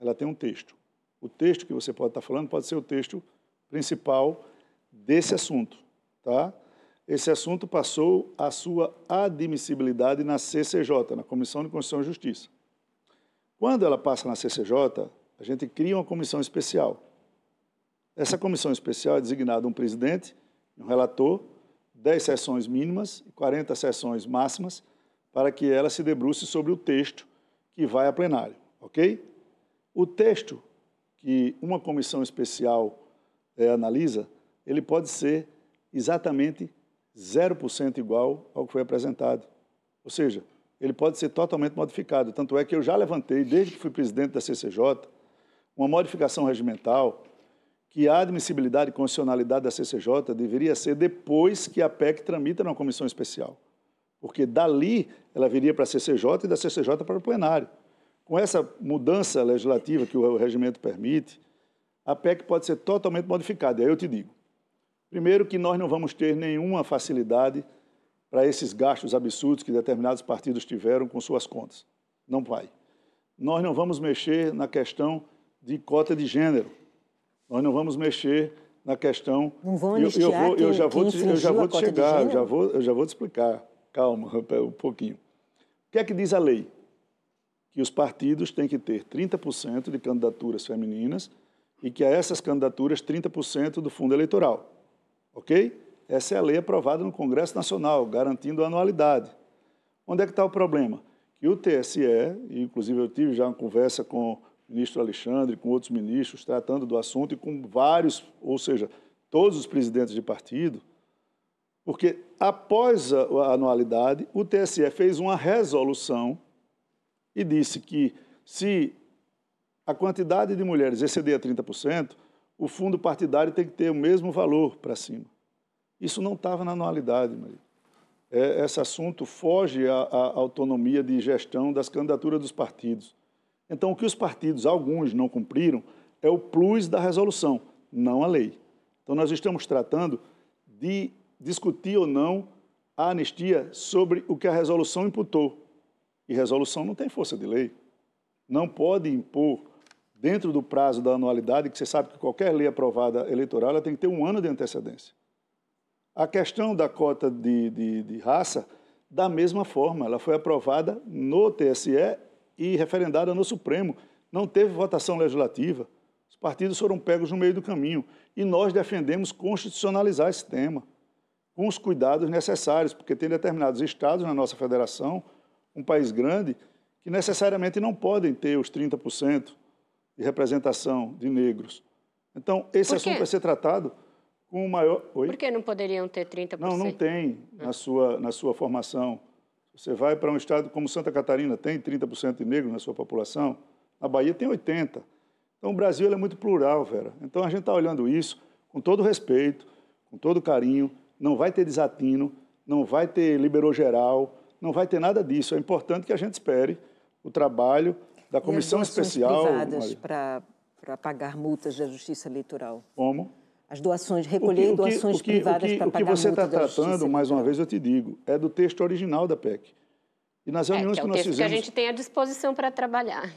ela tem um texto. O texto que você pode estar falando pode ser o texto principal desse assunto, tá? Esse assunto passou a sua admissibilidade na CCJ, na Comissão de Constituição e Justiça. Quando ela passa na CCJ, a gente cria uma comissão especial. Essa comissão especial é designada um presidente, um relator, 10 sessões mínimas e 40 sessões máximas, para que ela se debruce sobre o texto que vai a plenário, ok? O texto que uma comissão especial é, analisa ele pode ser exatamente 0% igual ao que foi apresentado. Ou seja, ele pode ser totalmente modificado. Tanto é que eu já levantei, desde que fui presidente da CCJ, uma modificação regimental que a admissibilidade e constitucionalidade da CCJ deveria ser depois que a PEC tramita numa comissão especial. Porque dali ela viria para a CCJ e da CCJ para o plenário. Com essa mudança legislativa que o regimento permite, a PEC pode ser totalmente modificada. E aí eu te digo, Primeiro, que nós não vamos ter nenhuma facilidade para esses gastos absurdos que determinados partidos tiveram com suas contas. Não vai. Nós não vamos mexer na questão de cota de gênero. Nós não vamos mexer na questão. Não vão eu, eu, vou, eu já vou, te, eu já vou te chegar, eu já vou, eu já vou te explicar. Calma, um pouquinho. O que é que diz a lei? Que os partidos têm que ter 30% de candidaturas femininas e que a essas candidaturas 30% do fundo eleitoral. Ok? Essa é a lei aprovada no Congresso Nacional, garantindo a anualidade. Onde é que está o problema? Que o TSE, inclusive eu tive já uma conversa com ministro Alexandre, com outros ministros, tratando do assunto, e com vários, ou seja, todos os presidentes de partido, porque após a anualidade, o TSE fez uma resolução e disse que se a quantidade de mulheres exceder a 30%, o fundo partidário tem que ter o mesmo valor para cima. Isso não estava na anualidade, Maria. É, esse assunto foge à, à autonomia de gestão das candidaturas dos partidos. Então, o que os partidos, alguns, não cumpriram, é o plus da resolução, não a lei. Então, nós estamos tratando de discutir ou não a anistia sobre o que a resolução imputou. E resolução não tem força de lei. Não pode impor, dentro do prazo da anualidade, que você sabe que qualquer lei aprovada eleitoral ela tem que ter um ano de antecedência. A questão da cota de, de, de raça, da mesma forma, ela foi aprovada no TSE e referendada no Supremo. Não teve votação legislativa. Os partidos foram pegos no meio do caminho. E nós defendemos constitucionalizar esse tema, com os cuidados necessários, porque tem determinados estados na nossa federação, um país grande, que necessariamente não podem ter os 30% de representação de negros. Então, esse assunto vai ser tratado com o maior. Oi? Por que não poderiam ter 30%? Não, não tem na sua, na sua formação. Você vai para um estado como Santa Catarina, tem 30% de negros na sua população. Na Bahia tem 80%. Então, o Brasil é muito plural, Vera. Então, a gente está olhando isso com todo respeito, com todo carinho. Não vai ter desatino, não vai ter liberou geral, não vai ter nada disso. É importante que a gente espere o trabalho da comissão e as especial. privadas para pagar multas da Justiça Eleitoral. Como? As doações, recolher o que, doações o que, privadas para pagar multas. O que você está tratando, mais uma vez eu te digo, é do texto original da PEC. E nas reuniões é, que, é que nós fizemos. que a gente tem à disposição para trabalhar.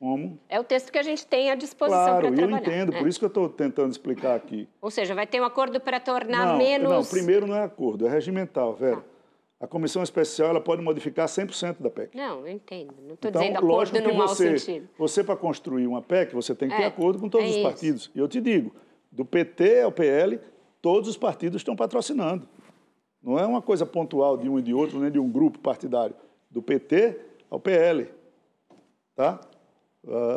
Como? É o texto que a gente tem à disposição para trabalhar. Claro, eu entendo, é. por isso que eu estou tentando explicar aqui. Ou seja, vai ter um acordo para tornar não, menos... Não, primeiro não é acordo, é regimental, Vera. Ah. A comissão especial ela pode modificar 100% da PEC. Não, eu entendo. Não estou então, dizendo acordo no mau você, sentido. Você, para construir uma PEC, você tem que ter É, acordo com todos é os partidos. E eu te digo, do PT ao PL, todos os partidos estão patrocinando. Não é uma coisa pontual de um e de outro, nem de um grupo partidário. Do PT ao PL. Tá?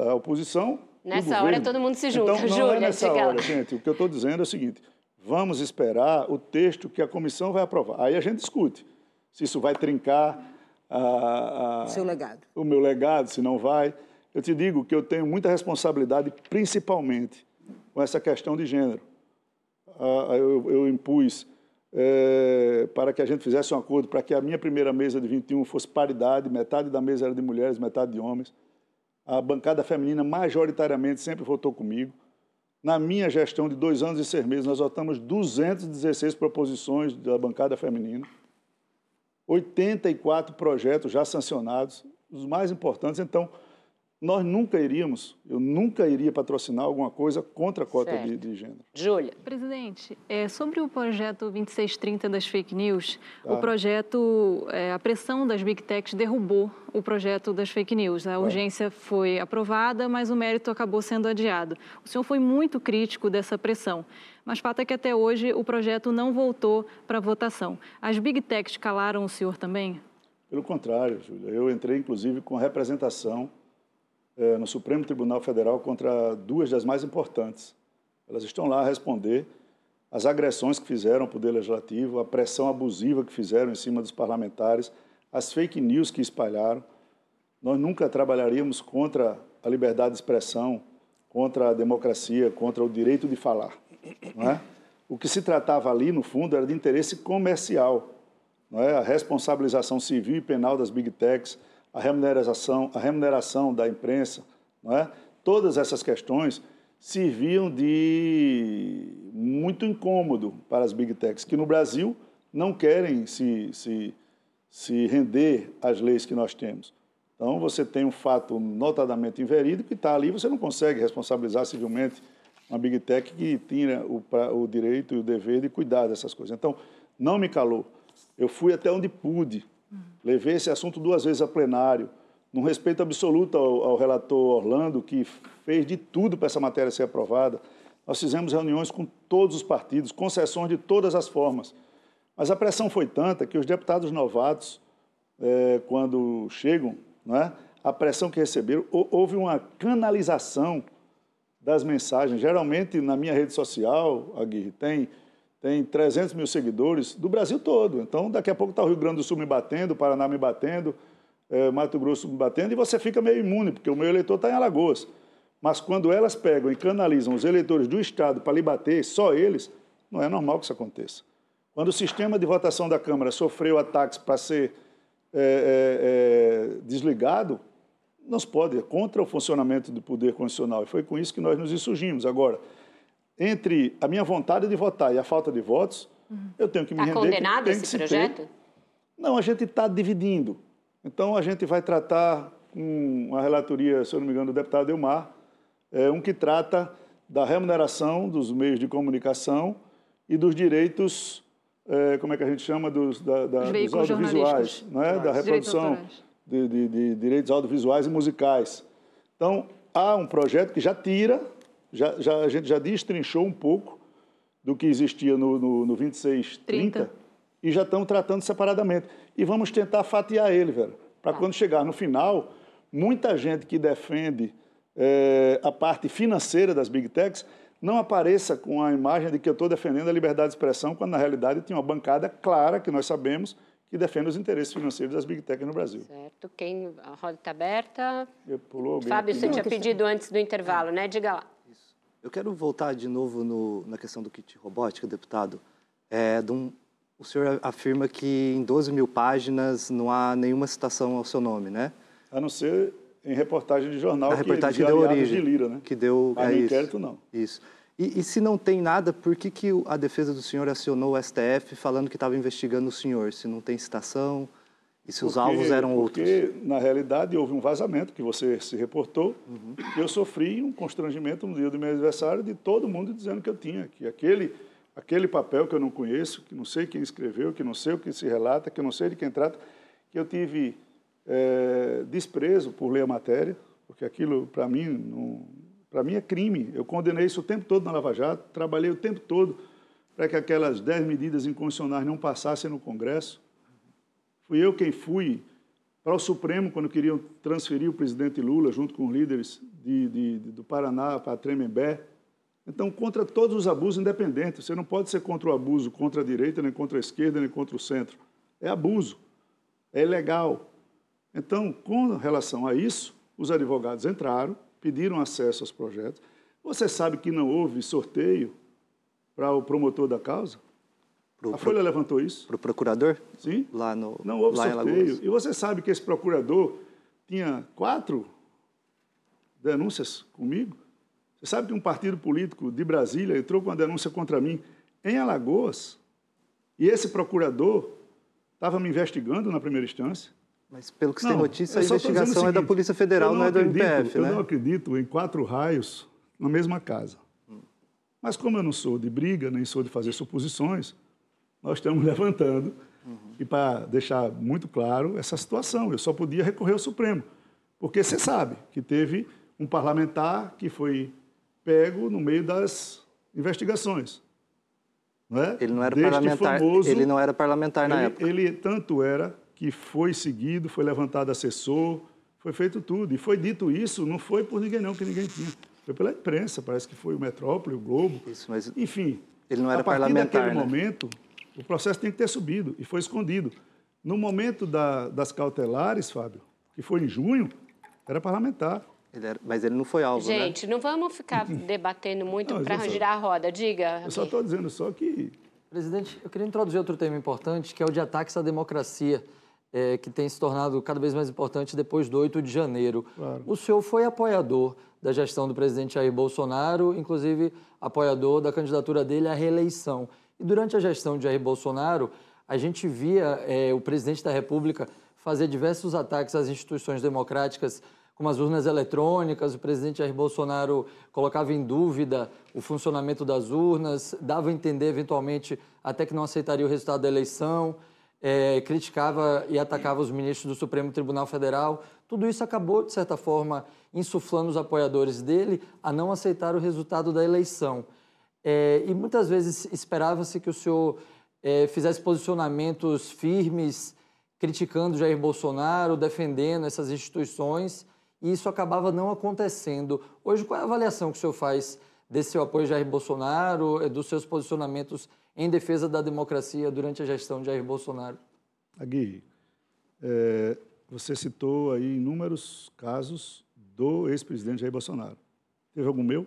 A oposição. Nessa hora todo mundo se junta. Então, não Júlia, é nessa hora, gente. O que eu estou dizendo é o seguinte: vamos esperar o texto que a comissão vai aprovar. Aí a gente discute se isso vai trincar a- a- Seu legado. o meu legado, se não vai. Eu te digo que eu tenho muita responsabilidade, principalmente com essa questão de gênero. Ah, eu, eu impus eh, para que a gente fizesse um acordo para que a minha primeira mesa de 21 fosse paridade, metade da mesa era de mulheres, metade de homens. A bancada feminina, majoritariamente, sempre votou comigo. Na minha gestão de dois anos e seis meses, nós votamos 216 proposições da bancada feminina. 84 projetos já sancionados, os mais importantes. Então, nós nunca iríamos, eu nunca iria patrocinar alguma coisa contra a cota de, de gênero. Júlia. Presidente, é, sobre o projeto 2630 das fake news, Tá. o projeto, é, a pressão das big techs derrubou o projeto das fake news. A urgência foi aprovada, mas o mérito acabou sendo adiado. O senhor foi muito crítico dessa pressão, mas fato é que até hoje o projeto não voltou para votação. As big techs calaram o senhor também? Pelo contrário, Júlia, eu entrei inclusive com representação eh, no Supremo Tribunal Federal contra duas das mais importantes. Elas estão lá a responder as agressões que fizeram ao Poder Legislativo, a pressão abusiva que fizeram em cima dos parlamentares, as fake news que espalharam. Nós nunca trabalharíamos contra a liberdade de expressão, contra a democracia, contra o direito de falar. É? O que se tratava ali, no fundo, era de interesse comercial é? a responsabilização civil e penal das big techs, a remuneração, a remuneração da imprensa, não é? todas essas questões serviam de muito incômodo para as big techs, que no Brasil não querem se, se, se render às leis que nós temos. Então, você tem um fato notadamente inverídico que está ali, você não consegue responsabilizar civilmente uma big tech que tinha o, o direito e o dever de cuidar dessas coisas. Então, não me calou. Eu fui até onde pude. Levei esse assunto duas vezes a plenário, num respeito absoluto ao, ao relator Orlando, que fez de tudo para essa matéria ser aprovada. Nós fizemos reuniões com todos os partidos, concessões de todas as formas. Mas a pressão foi tanta que os deputados novatos, eh, quando chegam, não é? a pressão que receberam, hou- houve uma canalização das mensagens. Geralmente, na minha rede social, Aguirre, tem, tem 300 mil seguidores do Brasil todo. Então, daqui a pouco está o Rio Grande do Sul me batendo, o Paraná me batendo, eh, Mato Grosso me batendo, e você fica meio imune, porque o meu eleitor está em Alagoas. Mas quando elas pegam e canalizam os eleitores do Estado para lhe bater, só eles, não é normal que isso aconteça. Quando o sistema de votação da Câmara sofreu ataques para ser é, é, é, desligado, não se pode, é contra o funcionamento do poder constitucional. E foi com isso que nós nos insurgimos. Agora, entre a minha vontade de votar e a falta de votos, uhum. eu tenho que me tá render... Está condenado esse projeto? Ter. Não, a gente está dividindo. Então, a gente vai tratar com a relatoria, se eu não me engano, do deputado Elmar, é, um que trata da remuneração dos meios de comunicação e dos direitos, é, como é que a gente chama, dos, da, da, dos audiovisuais, né? da reprodução de, de, de, direitos audiovisuais e musicais. Então, há um projeto que já tira, já, já, a gente já destrinchou um pouco do que existia no, no, no 2630 e já estamos tratando separadamente. E vamos tentar fatiar ele, velho, para tá. quando chegar no final, muita gente que defende é, a parte financeira das big techs não apareça com a imagem de que eu estou defendendo a liberdade de expressão, quando na realidade tinha uma bancada clara, que nós sabemos, que defende os interesses financeiros das big techs no Brasil. Certo. Quem, a roda está aberta. Eu pulou alguém Fábio, você tinha pedido antes do intervalo, né? Diga lá. Eu quero voltar de novo no, na questão do kit robótica, deputado. É, de um, o senhor afirma que em 12 mil páginas não há nenhuma citação ao seu nome, né? A não ser em reportagem de jornal. A reportagem que, deu origem. De Lira, né? Que deu. Mas é no inquérito, não. Isso. E, e, se não tem nada, por que, que a defesa do senhor acionou o STF falando que estava investigando o senhor? Se não tem citação e se porque, os alvos eram outros? Porque, na realidade, houve um vazamento que você se reportou. Uhum. E eu sofri um constrangimento no dia do meu aniversário de todo mundo dizendo que eu tinha, que aquele, aquele papel que eu não conheço, que não sei quem escreveu, que não sei o que se relata, que eu não sei de quem trata, que eu tive é, desprezo por ler a matéria, porque aquilo, para mim, para mim é crime. Eu condenei isso o tempo todo na Lava Jato, trabalhei o tempo todo para que aquelas dez medidas inconstitucionais não passassem no Congresso. Fui eu quem fui para o Supremo quando queriam transferir o presidente Lula, junto com os líderes de, de, de, do Paraná para Tremembé. Então, contra todos os abusos independentes. Você não pode ser contra o abuso contra a direita, nem contra a esquerda, nem contra o centro. É abuso. É ilegal. Então, com relação a isso, os advogados entraram, pediram acesso aos projetos. Você sabe que não houve sorteio para o promotor da causa? Pro, a Folha pro, levantou isso. Para o procurador? Sim. Lá no Não houve sorteio. E você sabe que esse procurador tinha quatro denúncias comigo? Você sabe que um partido político de Brasília entrou com uma denúncia contra mim em Alagoas e esse procurador estava me investigando na primeira instância? Mas pelo que você tem notícia, a investigação seguinte, é da Polícia Federal, não, não, é do acredito, MPF, eu né? Eu não acredito em quatro raios na mesma casa. Hum. Mas como eu não sou de briga, nem sou de fazer suposições, nós estamos levantando uhum. e para deixar muito claro essa situação. Eu só podia recorrer ao Supremo, porque você sabe que teve um parlamentar que foi pego no meio das investigações. Não é? Ele não era Deste parlamentar. Famoso, ele não era parlamentar na ele, época. Ele tanto era que foi seguido, foi levantado assessor, foi feito tudo. E foi dito isso, não foi por ninguém não, que ninguém tinha. Foi pela imprensa, parece que foi o Metrópole, o Globo. Isso, mas Enfim, ele não era a partir parlamentar, daquele né? momento, o processo tem que ter subido e foi escondido. No momento da, das cautelares, Fábio, que foi em junho, era parlamentar. Ele era, mas ele não foi alvo, né? Gente, né? não vamos ficar debatendo muito para girar a roda. Diga. Eu só estou dizendo só que... Presidente, eu queria introduzir outro tema importante, que é o de ataques à democracia é, que tem se tornado cada vez mais importante depois do 8 de janeiro. Claro. O senhor foi apoiador da gestão do presidente Jair Bolsonaro, inclusive apoiador da candidatura dele à reeleição. E durante a gestão de Jair Bolsonaro, a gente via é, o presidente da República fazer diversos ataques às instituições democráticas, como as urnas eletrônicas. O presidente Jair Bolsonaro colocava em dúvida o funcionamento das urnas, dava a entender, eventualmente, até que não aceitaria o resultado da eleição é, criticava e atacava os ministros do Supremo Tribunal Federal. Tudo isso acabou, de certa forma, insuflando os apoiadores dele a não aceitar o resultado da eleição. É, e muitas vezes esperava-se que o senhor é, fizesse posicionamentos firmes, criticando Jair Bolsonaro, defendendo essas instituições, e isso acabava não acontecendo. Hoje, qual é a avaliação que o senhor faz desse seu apoio a Jair Bolsonaro, dos seus posicionamentos em defesa da democracia durante a gestão de Jair Bolsonaro? Agui, é, você citou aí inúmeros casos do ex-presidente Jair Bolsonaro. Teve algum meu?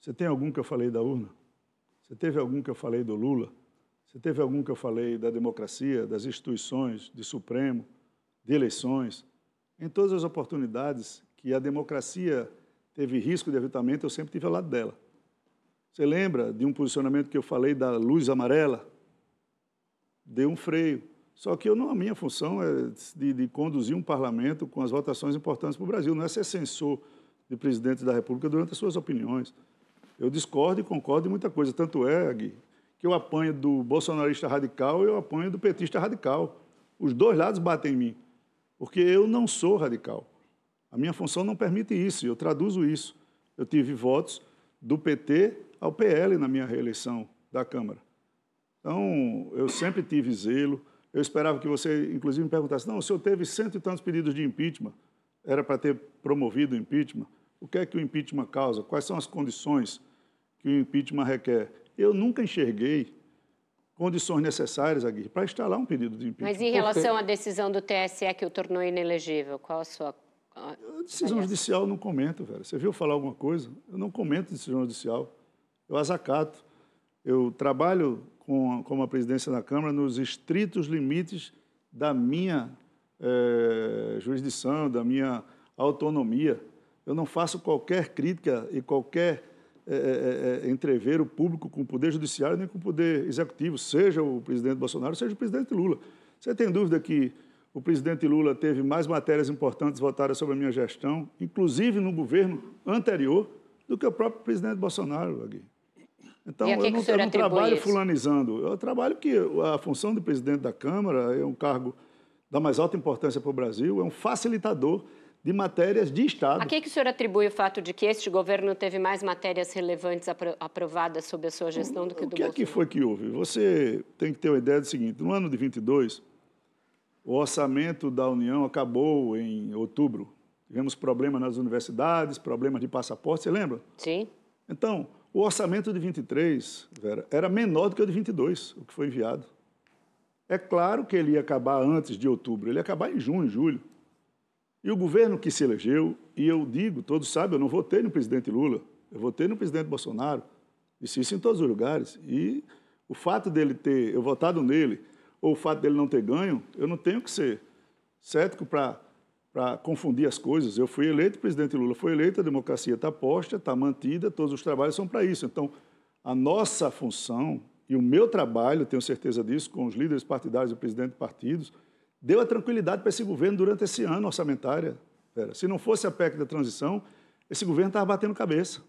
Você tem algum que eu falei da urna? Você teve algum que eu falei do Lula? Se teve algum que eu falei da democracia, das instituições, de Supremo, de eleições, em todas as oportunidades que a democracia teve risco de aviltamento, eu sempre tive ao lado dela. Você lembra de um posicionamento que eu falei da luz amarela? Deu um freio. Só que eu não, a minha função é de, de conduzir um parlamento com as votações importantes para o Brasil, não é ser censor de presidente da República durante as suas opiniões. Eu discordo e concordo em muita coisa. Tanto é, Gui, que eu apanho do bolsonarista radical e eu apanho do petista radical. Os dois lados batem em mim, porque eu não sou radical. A minha função não permite isso, eu traduzo isso. Eu tive votos do PT ao PL na minha reeleição da Câmara. Então, eu sempre tive zelo. Eu esperava que você, inclusive, me perguntasse: não, o senhor teve cento e tantos pedidos de impeachment, era para ter promovido o impeachment. O que é que o impeachment causa? Quais são as condições que o impeachment requer? Eu nunca enxerguei condições necessárias, Aguirre, para instalar um pedido de impeachment. Mas em relação à decisão do TSE que o tornou inelegível, qual a sua. A decisão judicial eu não comento, velho. Você viu falar alguma coisa? Eu não comento decisão judicial. Eu azacato. Eu trabalho com, com a presidência da Câmara nos estritos limites da minha é, jurisdição, da minha autonomia. Eu não faço qualquer crítica e qualquer é, é, é, entrever o público com o Poder Judiciário nem com o Poder Executivo, seja o presidente Bolsonaro, seja o presidente Lula. Você tem dúvida que o presidente Lula teve mais matérias importantes votadas sobre a minha gestão, inclusive no governo anterior, do que o próprio presidente Bolsonaro, Agui. Então, eu não, eu não trabalho isso? fulanizando. Eu trabalho que a função de presidente da Câmara é um cargo da mais alta importância para o Brasil, é um facilitador de matérias de Estado. A que, que o senhor atribui o fato de que este governo teve mais matérias relevantes apro aprovadas sob a sua gestão do que o do O que é que foi que houve? Você tem que ter uma ideia do seguinte, no ano de 22, o orçamento da União acabou em outubro. Tivemos problemas nas universidades, problemas de passaporte, você lembra? Sim. Então, o orçamento de 23, Vera, era menor do que o de 22, o que foi enviado. É claro que ele ia acabar antes de outubro, ele ia acabar em junho, julho. E o governo que se elegeu, e eu digo, todos sabem, eu não votei no presidente Lula, eu votei no presidente Bolsonaro, disse isso em todos os lugares. E o fato dele ter, eu votado nele, ou o fato dele não ter ganho, eu não tenho que ser cético para confundir as coisas. Eu fui eleito, presidente Lula foi eleito, a democracia está posta, está mantida, todos os trabalhos são para isso. Então, a nossa função e o meu trabalho, tenho certeza disso, com os líderes partidários e o presidente de partidos, deu a tranquilidade para esse governo durante esse ano orçamentário. Se não fosse a PEC da transição, esse governo estava batendo cabeça.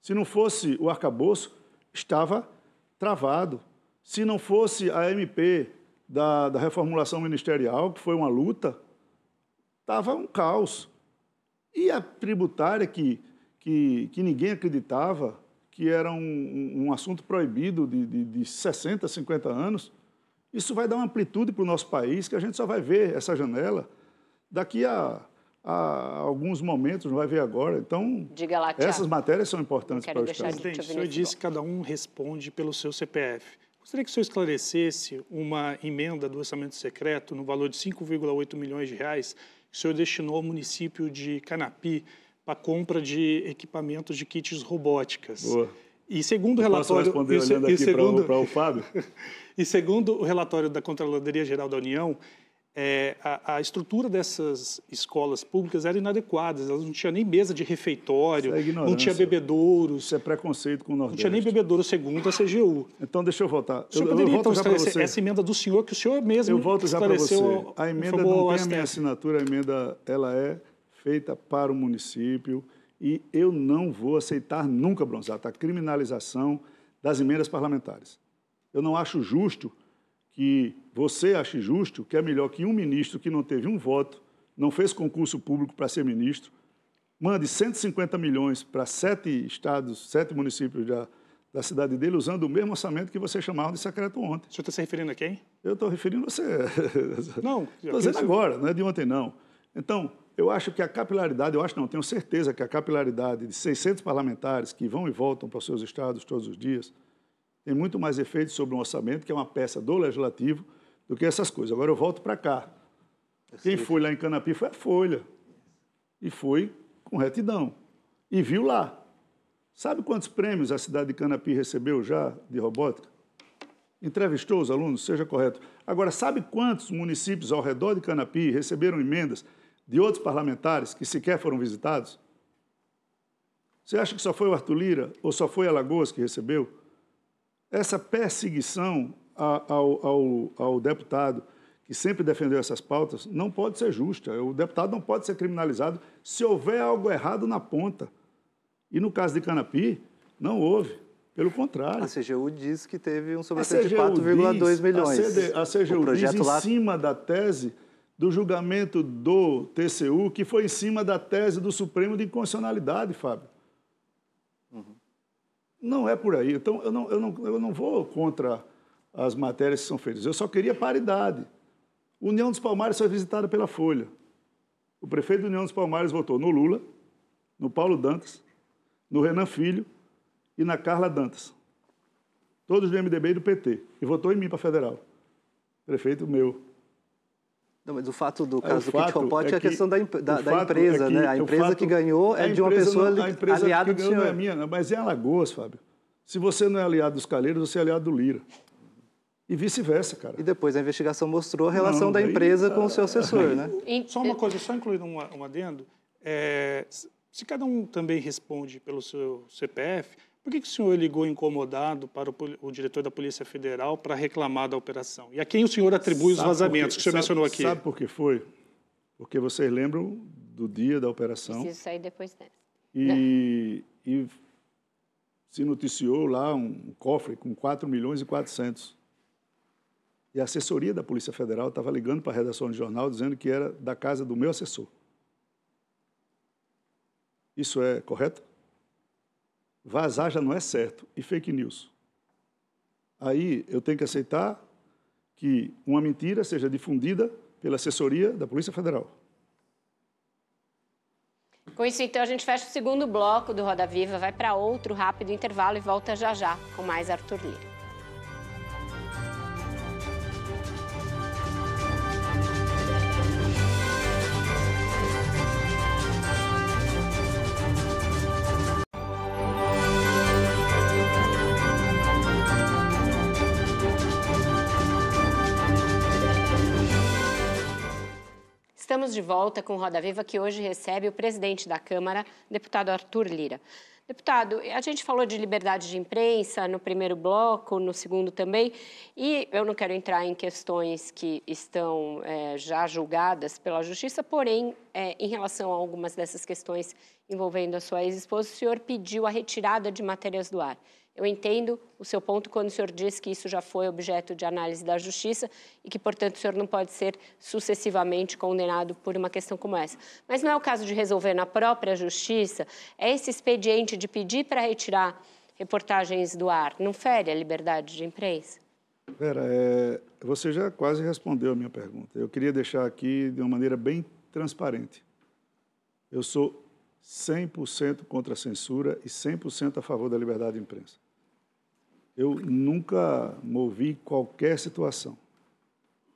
Se não fosse o arcabouço, estava travado. Se não fosse a MP da, da reformulação ministerial, que foi uma luta, estava um caos. E a tributária, que, que, que ninguém acreditava que era um, um assunto proibido de, de, de 60, 50 anos, isso vai dar uma amplitude para o nosso país que a gente só vai ver essa janela daqui a, a alguns momentos, não vai ver agora. Então, lá, essas matérias são importantes para o Estado. Presidente, o senhor disse que cada um responde pelo seu CPF. Gostaria que o senhor esclarecesse uma emenda do orçamento secreto no valor de 5,8 milhões de reais que o senhor destinou ao município de Canapi para compra de equipamentos de kits robóticas. Boa. E segundo o relatório... Posso responder olhando aqui segundo, para o Fábio? e segundo o relatório da Controladoria Geral da União, é, a, a, estrutura dessas escolas públicas era inadequada, elas não tinham nem mesa de refeitório, é não tinha bebedouros. Isso é preconceito com o Nordeste. Não tinha nem bebedouro segundo a CGU. Então, deixa eu voltar. O senhor eu, poderia, eu então, esclarecer essa emenda do senhor, que o senhor mesmo Eu volto já para você. A emenda não tem a minha assinatura, a emenda ela é feita para o município, e eu não vou aceitar nunca, Bronzato, a criminalização das emendas parlamentares. Eu não acho justo que você ache justo que é melhor que um ministro que não teve um voto, não fez concurso público para ser ministro, mande 150 milhões para sete estados, sete municípios da, da cidade dele, usando o mesmo orçamento que você chamava de secreto ontem. O senhor está se referindo a quem? Eu estou referindo a você. Não. Estou dizendo agora, não é de ontem, não. Então, eu acho que a capilaridade, eu acho não, tenho certeza que a capilaridade de 600 parlamentares que vão e voltam para os seus estados todos os dias tem muito mais efeito sobre um orçamento, que é uma peça do legislativo, do que essas coisas. Agora eu volto para cá. Quem foi lá em Canapi foi a Folha. E foi com retidão. E viu lá. Sabe quantos prêmios a cidade de Canapi recebeu já de robótica? Entrevistou os alunos? Seja correto. Agora, sabe quantos municípios ao redor de Canapi receberam emendas de outros parlamentares que sequer foram visitados? Você acha que só foi o Arthur Lira ou só foi Alagoas que recebeu? Essa perseguição ao, ao, ao deputado que sempre defendeu essas pautas não pode ser justa. O deputado não pode ser criminalizado se houver algo errado na ponta. E no caso de Canapi, não houve. Pelo contrário. A CGU diz que teve um sobressalto de 4,2 milhões. A, CD, a CGU diz em lá... cima da tese do julgamento do TCU, que foi em cima da tese do Supremo de inconstitucionalidade, Fábio. Uhum. Não é por aí. Então, eu não, eu, não, eu não vou contra as matérias que são feitas. Eu só queria paridade. União dos Palmares foi visitada pela Folha. O prefeito da União dos Palmares votou no Lula, no Paulo Dantas, no Renan Filho e na Carla Dantas. Todos do MDB e do PT. E votou em mim para federal. Prefeito meu. Não, mas o fato do caso do Kit Robote é, é, a questão da, da, da empresa, é que, né? A empresa fato, que ganhou é de uma pessoa não, a empresa aliada que ganhou não é minha, mas é Alagoas, Fábio. Se você não é aliado dos Calheiros, você é aliado do Lira. E vice-versa, cara. E depois a investigação mostrou a relação não, da empresa com o seu assessor, né? Só uma coisa, só incluindo um, um adendo. É, se cada um também responde pelo seu CPF, por que, que o senhor ligou incomodado para o, o diretor da Polícia Federal para reclamar da operação? E a quem o senhor atribui sabe os vazamentos que, que o senhor sabe, mencionou aqui? Sabe por que foi? Porque vocês lembram do dia da operação. Preciso sair depois dessa. E, e se noticiou lá um cofre com 4 milhões e 400. E a assessoria da Polícia Federal estava ligando para a redação do jornal dizendo que era da casa do meu assessor. Isso é correto? Vazar já não é certo. E fake news? Aí eu tenho que aceitar que uma mentira seja difundida pela assessoria da Polícia Federal. Com isso, então, a gente fecha o segundo bloco do Roda Viva, vai para outro rápido intervalo e volta já já com mais Arthur Lira. Estamos de volta com Roda Viva, que hoje recebe o presidente da Câmara, deputado Arthur Lira. Deputado, a gente falou de liberdade de imprensa no primeiro bloco, no segundo também, e eu não quero entrar em questões que estão é, já julgadas pela Justiça, porém, é, em relação a algumas dessas questões envolvendo a sua ex-esposa, o senhor pediu a retirada de matérias do ar. Eu entendo o seu ponto quando o senhor diz que isso já foi objeto de análise da Justiça e que, portanto, o senhor não pode ser sucessivamente condenado por uma questão como essa. Mas não é o caso de resolver na própria Justiça? É esse expediente de pedir para retirar reportagens do ar não fere a liberdade de imprensa? Vera, é, você já quase respondeu a minha pergunta. Eu queria deixar aqui de uma maneira bem transparente. Eu sou 100% contra a censura e 100% a favor da liberdade de imprensa. Eu nunca movi qualquer situação.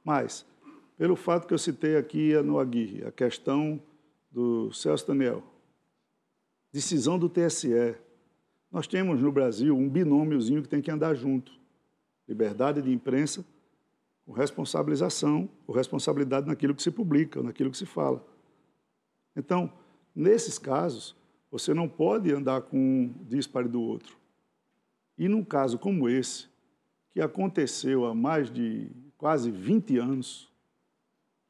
Mas, pelo fato que eu citei aqui no Aguirre, a questão do Celso Daniel, decisão do TSE, nós temos no Brasil um binômiozinho que tem que andar junto. Liberdade de imprensa com responsabilização, ou responsabilidade naquilo que se publica, naquilo que se fala. Então, Nesses casos, você não pode andar com um dispare do outro. E num caso como esse, que aconteceu há mais de quase 20 anos,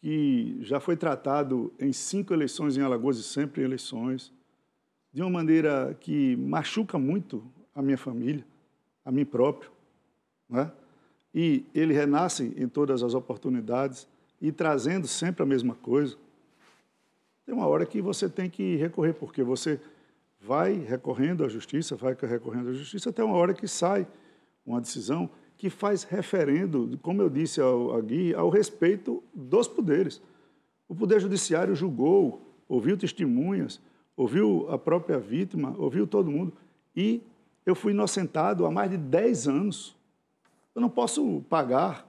que já foi tratado em cinco eleições em Alagoas e sempre em eleições, de uma maneira que machuca muito a minha família, a mim próprio, né? e ele renasce em todas as oportunidades e trazendo sempre a mesma coisa tem uma hora que você tem que recorrer, porque você vai recorrendo à justiça, vai recorrendo à justiça, até uma hora que sai uma decisão que faz referendo, como eu disse ao, ao Gui, ao respeito dos poderes. O Poder Judiciário julgou, ouviu testemunhas, ouviu a própria vítima, ouviu todo mundo, e eu fui inocentado há mais de 10 anos. Eu não posso pagar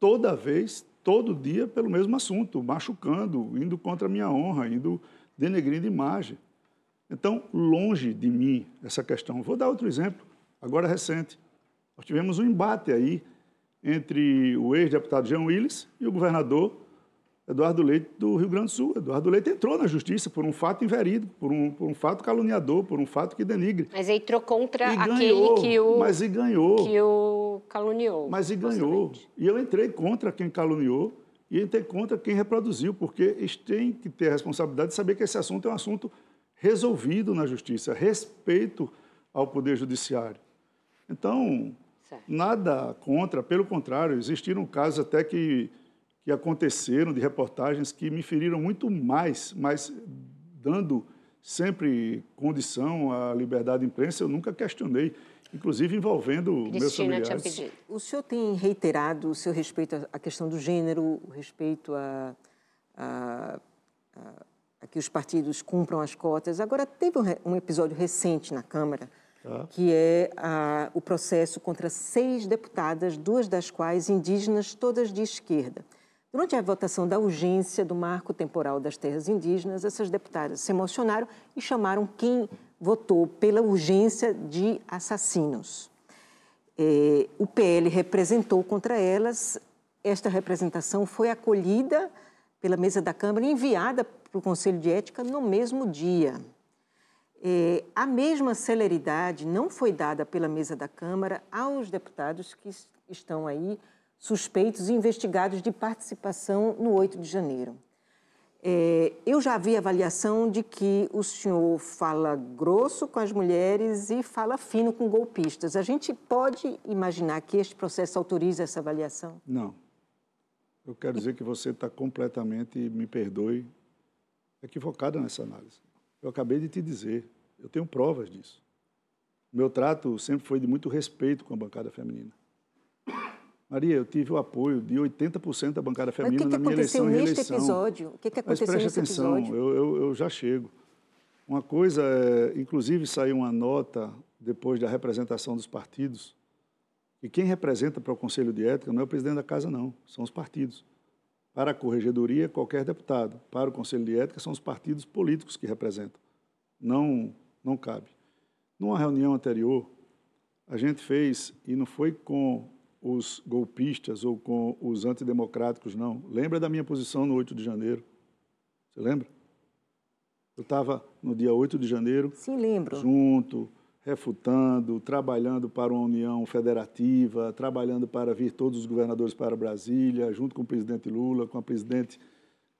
toda vez todo dia pelo mesmo assunto, machucando, indo contra a minha honra, indo denegrindo imagem. Então, longe de mim essa questão. Vou dar outro exemplo, agora recente. Nós tivemos um embate aí entre o ex-deputado Jean Willis e o governador Eduardo Leite do Rio Grande do Sul. Eduardo Leite entrou na justiça por um fato inverídico, por um, por um fato caluniador, por um fato que denigre. Mas entrou contra e aquele ganhou, que o mas e ganhou. que o caluniou. Mas e ganhou. E eu entrei contra quem caluniou e entrei contra quem reproduziu, porque eles têm que ter a responsabilidade de saber que esse assunto é um assunto resolvido na justiça, respeito ao poder judiciário. Então, certo. nada contra, pelo contrário, existiram casos até que que aconteceram, de reportagens que me feriram muito mais, mas dando sempre condição à liberdade de imprensa, eu nunca questionei, inclusive envolvendo Cristina meus familiares. O senhor tem reiterado o seu respeito à questão do gênero, o respeito a, a, a, a que os partidos cumpram as cotas. Agora, teve um, um episódio recente na Câmara, ah. que é o processo contra seis deputadas, duas das quais indígenas, todas de esquerda. Durante a votação da urgência do marco temporal das terras indígenas, essas deputadas se emocionaram e chamaram quem votou pela urgência de assassinos. É, o PL representou contra elas. Esta representação foi acolhida pela mesa da Câmara e enviada para o Conselho de Ética no mesmo dia. É, a mesma celeridade não foi dada pela mesa da Câmara aos deputados que estão aí suspeitos e investigados de participação no 8 de janeiro. É, eu já vi avaliação de que o senhor fala grosso com as mulheres e fala fino com golpistas. A gente pode imaginar que este processo autoriza essa avaliação? Não. Eu quero dizer que você está completamente, me perdoe, equivocada nessa análise. Eu acabei de te dizer, eu tenho provas disso. Meu trato sempre foi de muito respeito com a bancada feminina. Maria, eu tive o apoio de 80% da bancada feminina na minha eleição e reeleição. Episódio? O que, que aconteceu Mas preste nesse atenção, episódio? Eu, eu, eu já chego. Uma coisa, é, inclusive saiu uma nota depois da representação dos partidos, e quem representa para o Conselho de Ética não é o presidente da casa, não, são os partidos. Para a Corregedoria, qualquer deputado. Para o Conselho de Ética, são os partidos políticos que representam. Não, não cabe. Numa reunião anterior, a gente fez, e não foi com os golpistas ou com os antidemocráticos, não. Lembra da minha posição no 8 de janeiro? Você lembra? Eu estava no dia 8 de janeiro. Sim, lembro. Junto, refutando, trabalhando para uma união federativa, trabalhando para vir todos os governadores para Brasília, junto com o presidente Lula, com a presidente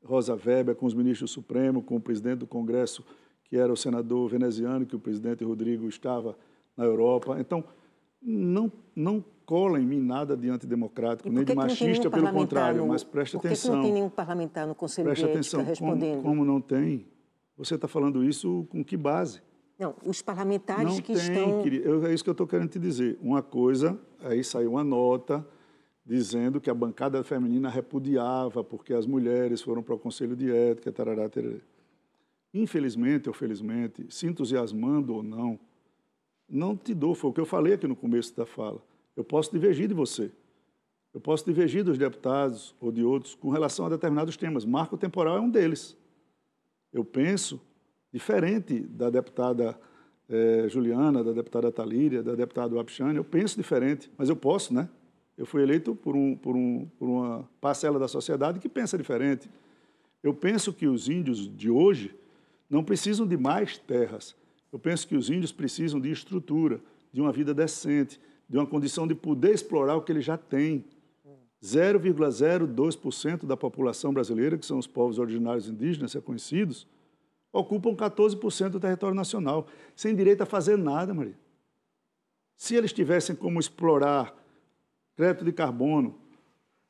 Rosa Weber, com os ministros do Supremo, com o presidente do Congresso, que era o senador veneziano, que o presidente Rodrigo estava na Europa. Então, não, não cola em mim nada de antidemocrático, nem de machista, pelo contrário, no, mas preste por que atenção. Que não tem nenhum parlamentar no Conselho preste de Ética atenção, respondendo? Como, como não tem? Você está falando isso com que base? Não, os parlamentares não que tem, estão... Querido, é isso que eu estou querendo te dizer. Uma coisa, aí saiu uma nota dizendo que a bancada feminina repudiava porque as mulheres foram para o Conselho de Ética, tarará, tarará. Infelizmente ou felizmente, se entusiasmando ou não, não te dou, foi o que eu falei aqui no começo da fala. Eu posso divergir de você. Eu posso divergir dos deputados ou de outros com relação a determinados temas. Marco temporal é um deles. Eu penso diferente da deputada eh, Juliana, da deputada Talíria, da deputada Wapchane, eu penso diferente, mas eu posso, né? Eu fui eleito por, um, por, um, por uma parcela da sociedade que pensa diferente. Eu penso que os índios de hoje não precisam de mais terras, eu penso que os índios precisam de estrutura, de uma vida decente, de uma condição de poder explorar o que eles já têm. 0,02% da população brasileira, que são os povos originários indígenas reconhecidos, ocupam 14% do território nacional, sem direito a fazer nada, Maria. Se eles tivessem como explorar crédito de carbono,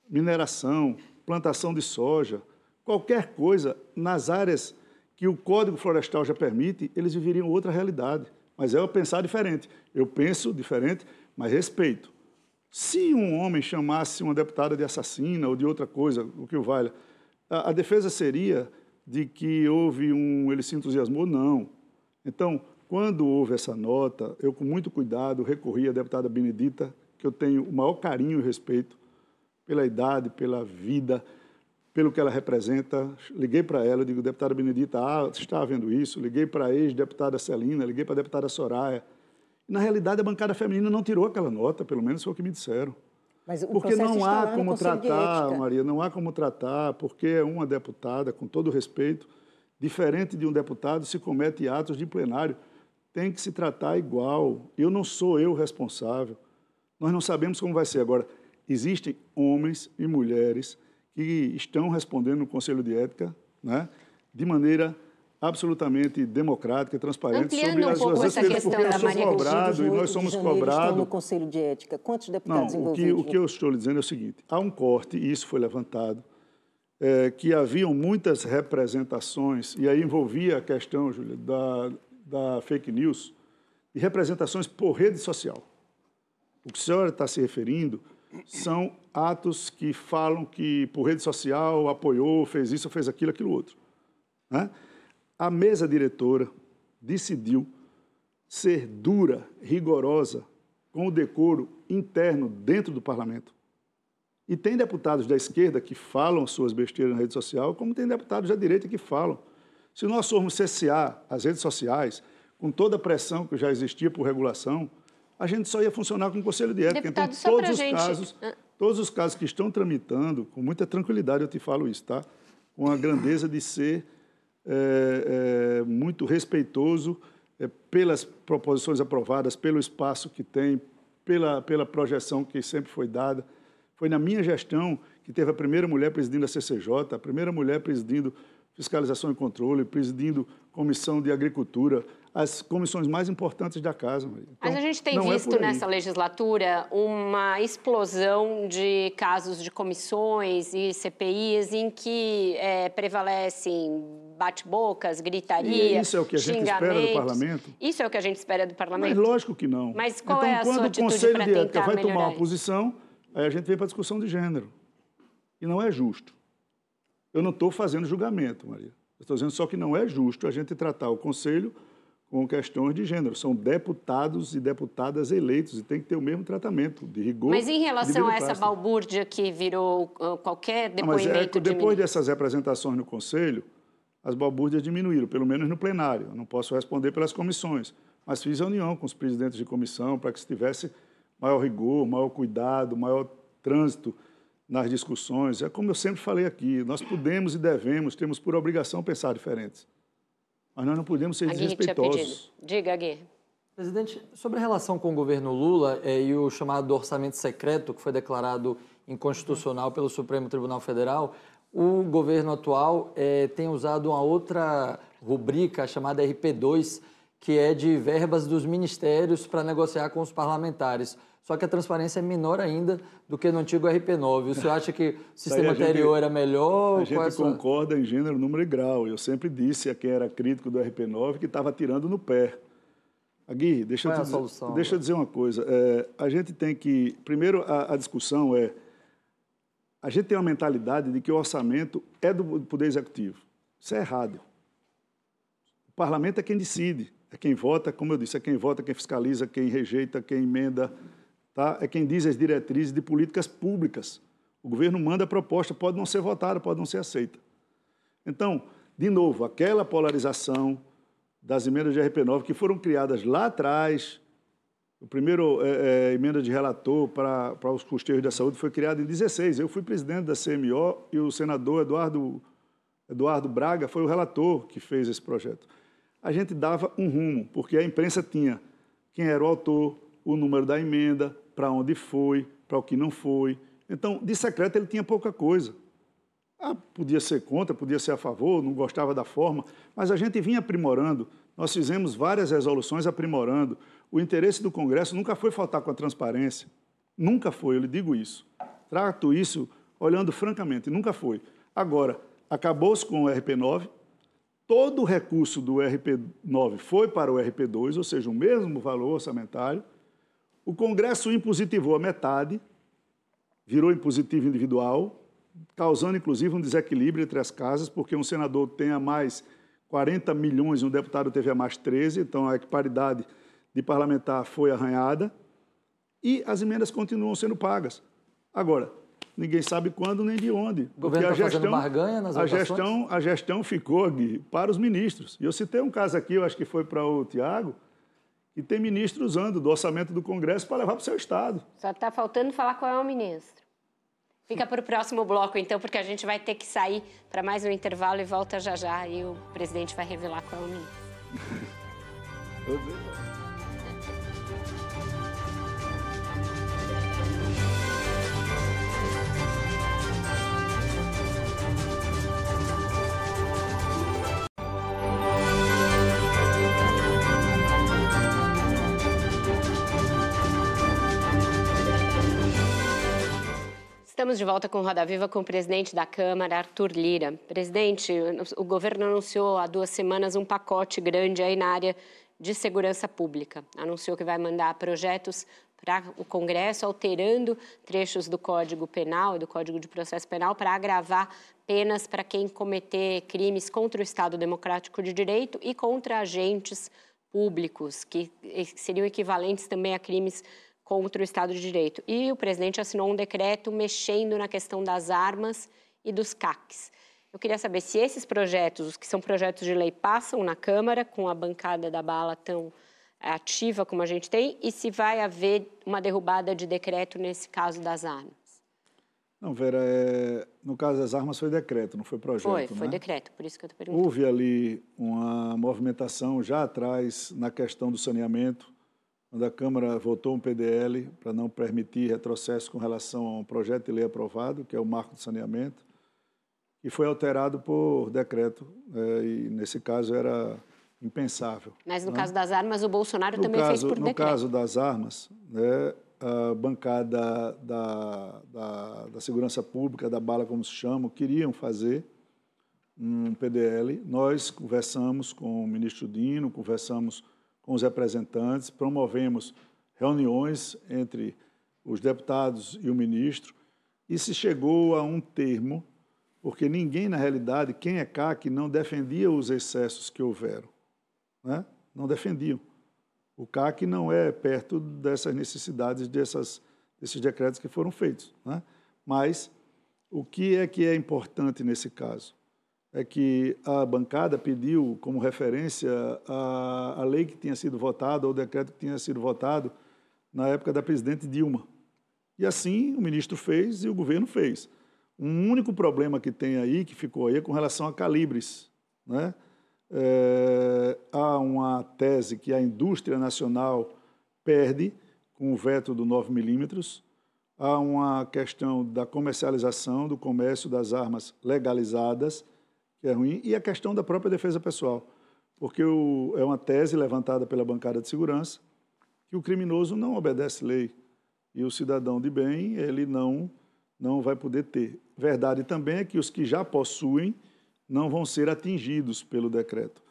mineração, plantação de soja, qualquer coisa nas áreas que o Código Florestal já permite, eles viveriam outra realidade. Mas é eu pensar diferente. Eu penso diferente, mas respeito. Se um homem chamasse uma deputada de assassina ou de outra coisa, o que o valha, a, a defesa seria de que houve um. ele se entusiasmou? Não. Então, quando houve essa nota, eu, com muito cuidado, recorri à deputada Benedita, que eu tenho o maior carinho e respeito pela idade, pela vida, pelo que ela representa. Liguei para ela, digo, deputada Benedita, ah, está vendo isso? Liguei para a ex-deputada Celina, liguei para a deputada Soraya. na realidade, a bancada feminina não tirou aquela nota, pelo menos foi o que me disseram. porque não há como tratar, Maria, não há como tratar, porque é uma deputada, com todo respeito, diferente de um deputado, se comete atos de plenário. Tem que se tratar igual. Eu não sou eu responsável. Nós não sabemos como vai ser. Agora, existem homens e mulheres que estão respondendo no Conselho de Ética né, de maneira absolutamente democrática, transparente Ampliando sobre as um suas atitudes, porque eu sou cobrado e nós somos cobrados. no Conselho de Ética. Quantos deputados Não, envolvidos? O que, o que eu estou lhe dizendo é o seguinte: há um corte, e isso foi levantado, é, que haviam muitas representações, e aí envolvia a questão, Júlia, da, da fake news, de representações por rede social. O que a senhora está se referindo são atos que falam que por rede social apoiou, fez isso, fez aquilo, aquilo outro. Né? A mesa diretora decidiu ser dura, rigorosa, com o decoro interno dentro do parlamento. E tem deputados da esquerda que falam suas besteiras na rede social, como tem deputados da direita que falam. Se nós formos cessear as redes sociais, com toda a pressão que já existia por regulação, a gente só ia funcionar com o Conselho de Ética. Deputado, então, todos os gente... casos, todos os casos que estão tramitando, com muita tranquilidade eu te falo isso, tá? Com a grandeza de ser é, é, muito respeitoso é, pelas proposições aprovadas, pelo espaço que tem, pela, pela projeção que sempre foi dada. Foi na minha gestão que teve a primeira mulher presidindo a CCJ, a primeira mulher presidindo Fiscalização e Controle, presidindo Comissão de Agricultura, as comissões mais importantes da casa. Então, Mas a gente tem é visto é nessa legislatura uma explosão de casos de comissões e CPIs em que é, prevalecem bate-bocas, gritaria, e isso é o que a gente espera do parlamento? Isso é o que a gente espera do parlamento? Mas lógico que não. Mas qual então, é a sua atitude para tentar quando o Conselho de Ética vai tomar uma posição, aí a gente vem para a discussão de gênero. E não é justo. Eu não estou fazendo julgamento, Maria. Estou dizendo só que não é justo a gente tratar o Conselho com questões de gênero. São deputados e deputadas eleitos e tem que ter o mesmo tratamento de rigor. Mas em relação a essa balbúrdia que virou uh, qualquer depoimento não, mas é, depois de dessas representações no Conselho, as balbúrdias diminuíram, pelo menos no plenário. Eu não posso responder pelas comissões, mas fiz reunião com os presidentes de comissão para que se tivesse maior rigor, maior cuidado, maior trânsito nas discussões. É como eu sempre falei aqui, nós podemos e devemos, temos por obrigação pensar diferentes. Mas nós não podemos ser desrespeitosos. Diga, Gui. Presidente, sobre a relação com o governo Lula eh, e o chamado orçamento secreto, que foi declarado inconstitucional pelo Supremo Tribunal Federal, o governo atual eh, tem usado uma outra rubrica chamada RP2, que é de verbas dos ministérios para negociar com os parlamentares só que a transparência é menor ainda do que no antigo RP9. O senhor acha que o sistema anterior era melhor? A gente é concorda em gênero, número e grau. Eu sempre disse a quem era crítico do RP9 que estava tirando no pé. Agui, deixa, Qual eu, é te, solução, deixa eu dizer uma coisa. É, a gente tem que... Primeiro, a, a discussão é... A gente tem uma mentalidade de que o orçamento é do Poder Executivo. Isso é errado. O parlamento é quem decide, é quem vota, como eu disse, é quem vota, quem fiscaliza, quem rejeita, quem emenda, tá? é quem diz as diretrizes de políticas públicas. O governo manda a proposta, pode não ser votada, pode não ser aceita. Então, de novo, aquela polarização das emendas de RP9 que foram criadas lá atrás, o primeiro é, é, emenda de relator para, para os custeios da saúde foi criado em 16. Eu fui presidente da CMO e o senador Eduardo, Eduardo Braga foi o relator que fez esse projeto. A gente dava um rumo, porque a imprensa tinha quem era o autor, o número da emenda, para onde foi, para o que não foi. Então, de secreto, ele tinha pouca coisa. Ah, podia ser contra, podia ser a favor, não gostava da forma, mas a gente vinha aprimorando. Nós fizemos várias resoluções aprimorando. O interesse do Congresso nunca foi faltar com a transparência. Nunca foi, eu lhe digo isso. Trato isso olhando francamente, nunca foi. Agora, acabou-se com o RP9, todo o recurso do RP9 foi para o RP2, ou seja, o mesmo valor orçamentário, o Congresso impositivou a metade, virou impositivo individual, causando inclusive um desequilíbrio entre as casas, porque um senador tem a mais 40 milhões e um deputado teve a mais 13, então a equiparidade de parlamentar foi arranhada e as emendas continuam sendo pagas. Agora, ninguém sabe quando nem de onde. O governo está fazendo barganha nas a gestão, a gestão ficou, Gui, para os ministros. E eu citei um caso aqui, eu acho que foi para o Tiago, que tem ministro usando do orçamento do Congresso para levar para o seu Estado. Só está faltando falar qual é o ministro. Fica para o próximo bloco, então, porque a gente vai ter que sair para mais um intervalo e volta já já. E o presidente vai revelar qual é o ministro. Estamos de volta com Roda Viva com o presidente da Câmara, Arthur Lira. Presidente, o governo anunciou há duas semanas um pacote grande aí na área de segurança pública. Anunciou que vai mandar projetos para o Congresso, alterando trechos do Código Penal e do Código de Processo Penal para agravar penas para quem cometer crimes contra o Estado Democrático de Direito e contra agentes públicos, que seriam equivalentes também a crimes contra o Estado de Direito. E o presidente assinou um decreto mexendo na questão das armas e dos CACs. Eu queria saber se esses projetos, os que são projetos de lei, passam na Câmara com a bancada da bala tão ativa como a gente tem e se vai haver uma derrubada de decreto nesse caso das armas. Não, Vera, é... no caso das armas foi decreto, não foi projeto. Foi, foi né? decreto, por isso que eu estou perguntando. Houve ali uma movimentação já atrás na questão do saneamento, quando a Câmara votou um PDL para não permitir retrocesso com relação a um projeto de lei aprovado, que é o Marco do Saneamento, e foi alterado por decreto, é, e nesse caso era impensável. Mas no né? caso das armas, o Bolsonaro no também caso, fez por no decreto. No caso das armas, né, a bancada da, da, da Segurança Pública, da bala como se chama, queriam fazer um PDL. Nós conversamos com o ministro Dino, conversamos com os representantes, promovemos reuniões entre os deputados e o ministro e se chegou a um termo, porque ninguém, na realidade, quem é CAC, não defendia os excessos que houveram. Né? Não defendiam. O CAC não é perto dessas necessidades dessas, desses decretos que foram feitos. Né? Mas o que é que é importante nesse caso? É que a bancada pediu como referência a, a lei que tinha sido votada, ou o decreto que tinha sido votado na época da presidente Dilma. E assim o ministro fez e o governo fez. Um único problema que tem aí, que ficou aí, é com relação a calibres. Né? É, há uma tese que a indústria nacional perde com o veto do 9 milímetros. Há uma questão da comercialização, do comércio das armas legalizadas que é ruim, e a questão da própria defesa pessoal, porque o, é uma tese levantada pela bancada de segurança que o criminoso não obedece lei e o cidadão de bem ele não não vai poder ter. Verdade também é que os que já possuem não vão ser atingidos pelo decreto.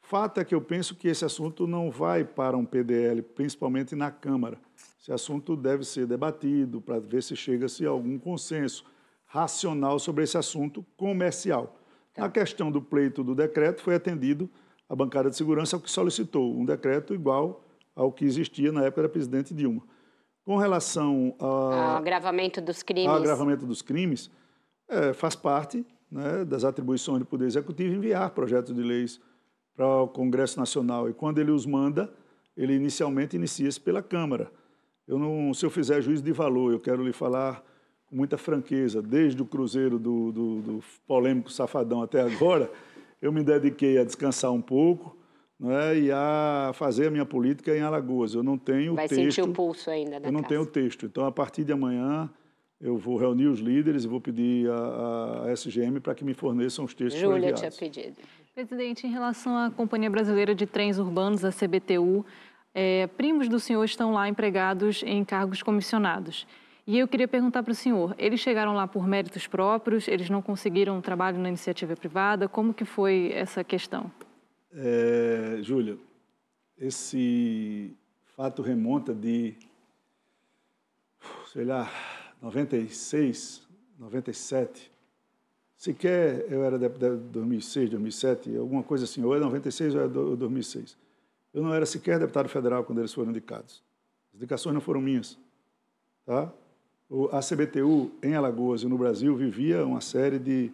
Fato é que eu penso que esse assunto não vai para um PDL, principalmente na Câmara. Esse assunto deve ser debatido para ver se chega-se a algum consenso racional sobre esse assunto comercial. Tá. Na questão do pleito do decreto, foi atendido a bancada de segurança ao que solicitou um decreto igual ao que existia na época da presidente Dilma. Com relação ao agravamento dos crimes, agravamento dos crimes, é, faz parte né, das atribuições do Poder Executivo enviar projetos de leis para o Congresso Nacional. E quando ele os manda, ele inicialmente inicia-se pela Câmara. Eu não, se eu fizer juízo de valor, eu quero lhe falar com muita franqueza, desde o Cruzeiro do, do, do, polêmico Safadão até agora, eu me dediquei a descansar um pouco é, e a fazer a minha política em Alagoas. Eu não tenho Vai texto. Vai sentir o pulso ainda da Eu não casa. tenho texto. Então, a partir de amanhã, eu vou reunir os líderes e vou pedir a, a SGM para que me forneçam os textos Júlia tinha pedido. Presidente, em relação à Companhia Brasileira de Trens Urbanos, a CBTU, é, primos do senhor estão lá empregados em cargos comissionados. E eu queria perguntar para o senhor, eles chegaram lá por méritos próprios, eles não conseguiram um trabalho na iniciativa privada, como que foi essa questão? É, Júlia, esse fato remonta de, sei lá, 96, 97. Sequer eu era de 2006, 2007, alguma coisa assim, ou é 96 ou é 2006. Eu não era sequer deputado federal quando eles foram indicados. As indicações não foram minhas, tá? A CBTU em Alagoas e no Brasil vivia uma série de,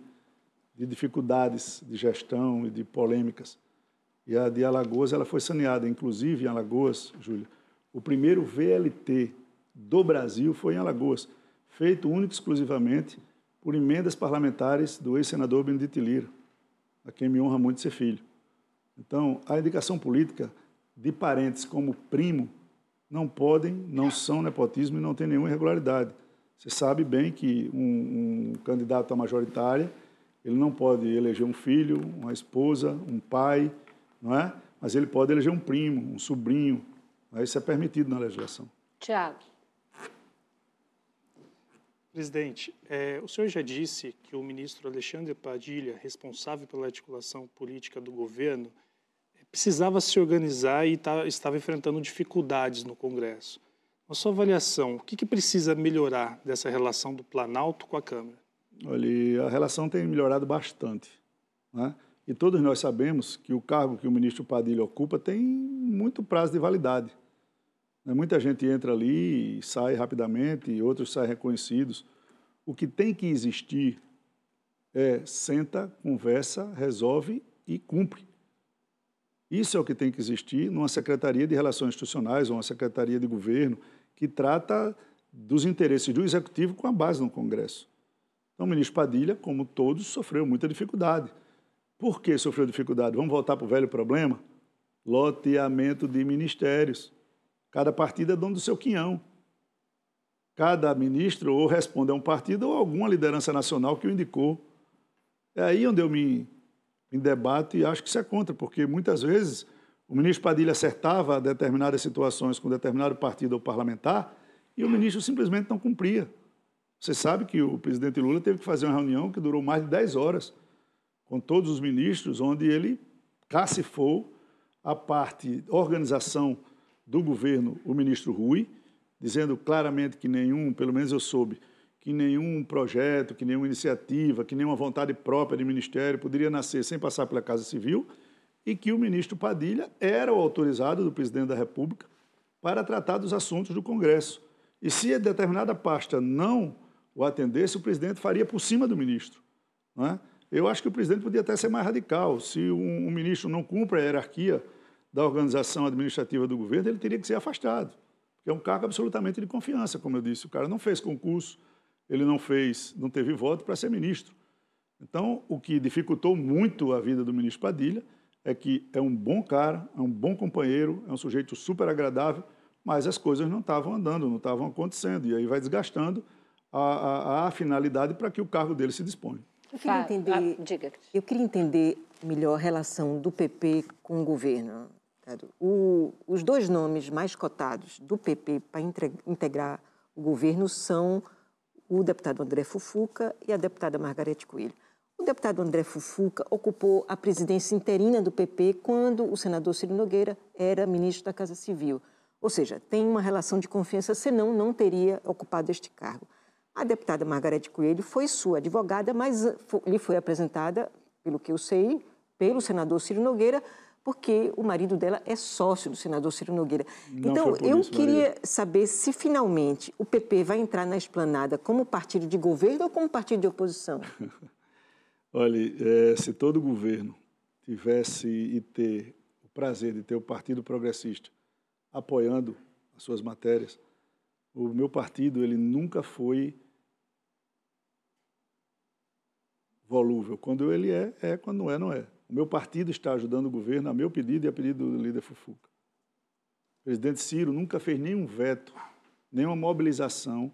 de dificuldades de gestão e de polêmicas. E a de Alagoas ela foi saneada, inclusive em Alagoas, Júlia. O primeiro VLT do Brasil foi em Alagoas, feito único e exclusivamente por emendas parlamentares do ex-senador Benedito Lira, a quem me honra muito ser filho. Então, a indicação política de parentes como primo não podem, não são nepotismo e não tem nenhuma irregularidade. Você sabe bem que um, um candidato à majoritária, ele não pode eleger um filho, uma esposa, um pai, não é? Mas ele pode eleger um primo, um sobrinho. Isso é permitido na legislação. Tiago. Presidente, é, o senhor já disse que o ministro Alexandre Padilha, responsável pela articulação política do governo, precisava se organizar e tá, estava enfrentando dificuldades no Congresso. Na sua avaliação, o que, que precisa melhorar dessa relação do Planalto com a Câmara? Olha, a relação tem melhorado bastante. Né? E todos nós sabemos que o cargo que o ministro Padilha ocupa tem muito prazo de validade. Né? Muita gente entra ali e sai rapidamente, e outros saem reconhecidos. O que tem que existir é senta, conversa, resolve e cumpre. Isso é o que tem que existir numa Secretaria de Relações Institucionais ou uma Secretaria de Governo que trata dos interesses do Executivo com a base no Congresso. Então, o ministro Padilha, como todos, sofreu muita dificuldade. Por que sofreu dificuldade? Vamos voltar para o velho problema? Loteamento de ministérios. Cada partido é dono do seu quinhão. Cada ministro ou responde a um partido ou a alguma liderança nacional que o indicou. É aí onde eu me, me debato e acho que isso é contra, porque muitas vezes o ministro Padilha acertava determinadas situações com determinado partido ou parlamentar e o ministro simplesmente não cumpria. Você sabe que o presidente Lula teve que fazer uma reunião que durou mais de 10 horas com todos os ministros, onde ele cacifou a parte organização do governo, o ministro Rui, dizendo claramente que nenhum, pelo menos eu soube, que nenhum projeto, que nenhuma iniciativa, que nenhuma vontade própria de ministério poderia nascer sem passar pela Casa Civil e que o ministro Padilha era o autorizado do presidente da República para tratar dos assuntos do Congresso. E se a determinada pasta não o atendesse, o presidente faria por cima do ministro. Não é? Eu acho que o presidente podia até ser mais radical. Se um, um ministro não cumpre a hierarquia da organização administrativa do governo, ele teria que ser afastado, porque é um cargo absolutamente de confiança, como eu disse. O cara não fez concurso, ele não fez, não teve voto para ser ministro. Então, o que dificultou muito a vida do ministro Padilha é que é um bom cara, é um bom companheiro, é um sujeito super agradável, mas as coisas não estavam andando, não estavam acontecendo, e aí vai desgastando a, a, a finalidade para que o cargo dele se disponha. Eu queria entender, ah, diga. Eu queria entender melhor a relação do PP com o governo. O, os dois nomes mais cotados do PP para integrar o governo são o deputado André Fufuca e a deputada Margarete Coelho. O deputado André Fufuca ocupou a presidência interina do PP quando o senador Ciro Nogueira era ministro da Casa Civil. Ou seja, tem uma relação de confiança, senão não teria ocupado este cargo. A deputada Margarete Coelho foi sua advogada, mas lhe foi apresentada, pelo que eu sei, pelo senador Ciro Nogueira, porque o marido dela é sócio do senador Ciro Nogueira. Não então, eu isso, queria Maria. saber se finalmente o PP vai entrar na esplanada como partido de governo ou como partido de oposição. Olha, é, se todo governo tivesse e ter o prazer de ter o Partido Progressista apoiando as suas matérias, o meu partido ele nunca foi volúvel. Quando ele é, é. Quando não é, não é. O meu partido está ajudando o governo a meu pedido e a pedido do líder Fufuca. O presidente Ciro nunca fez nenhum veto, nenhuma mobilização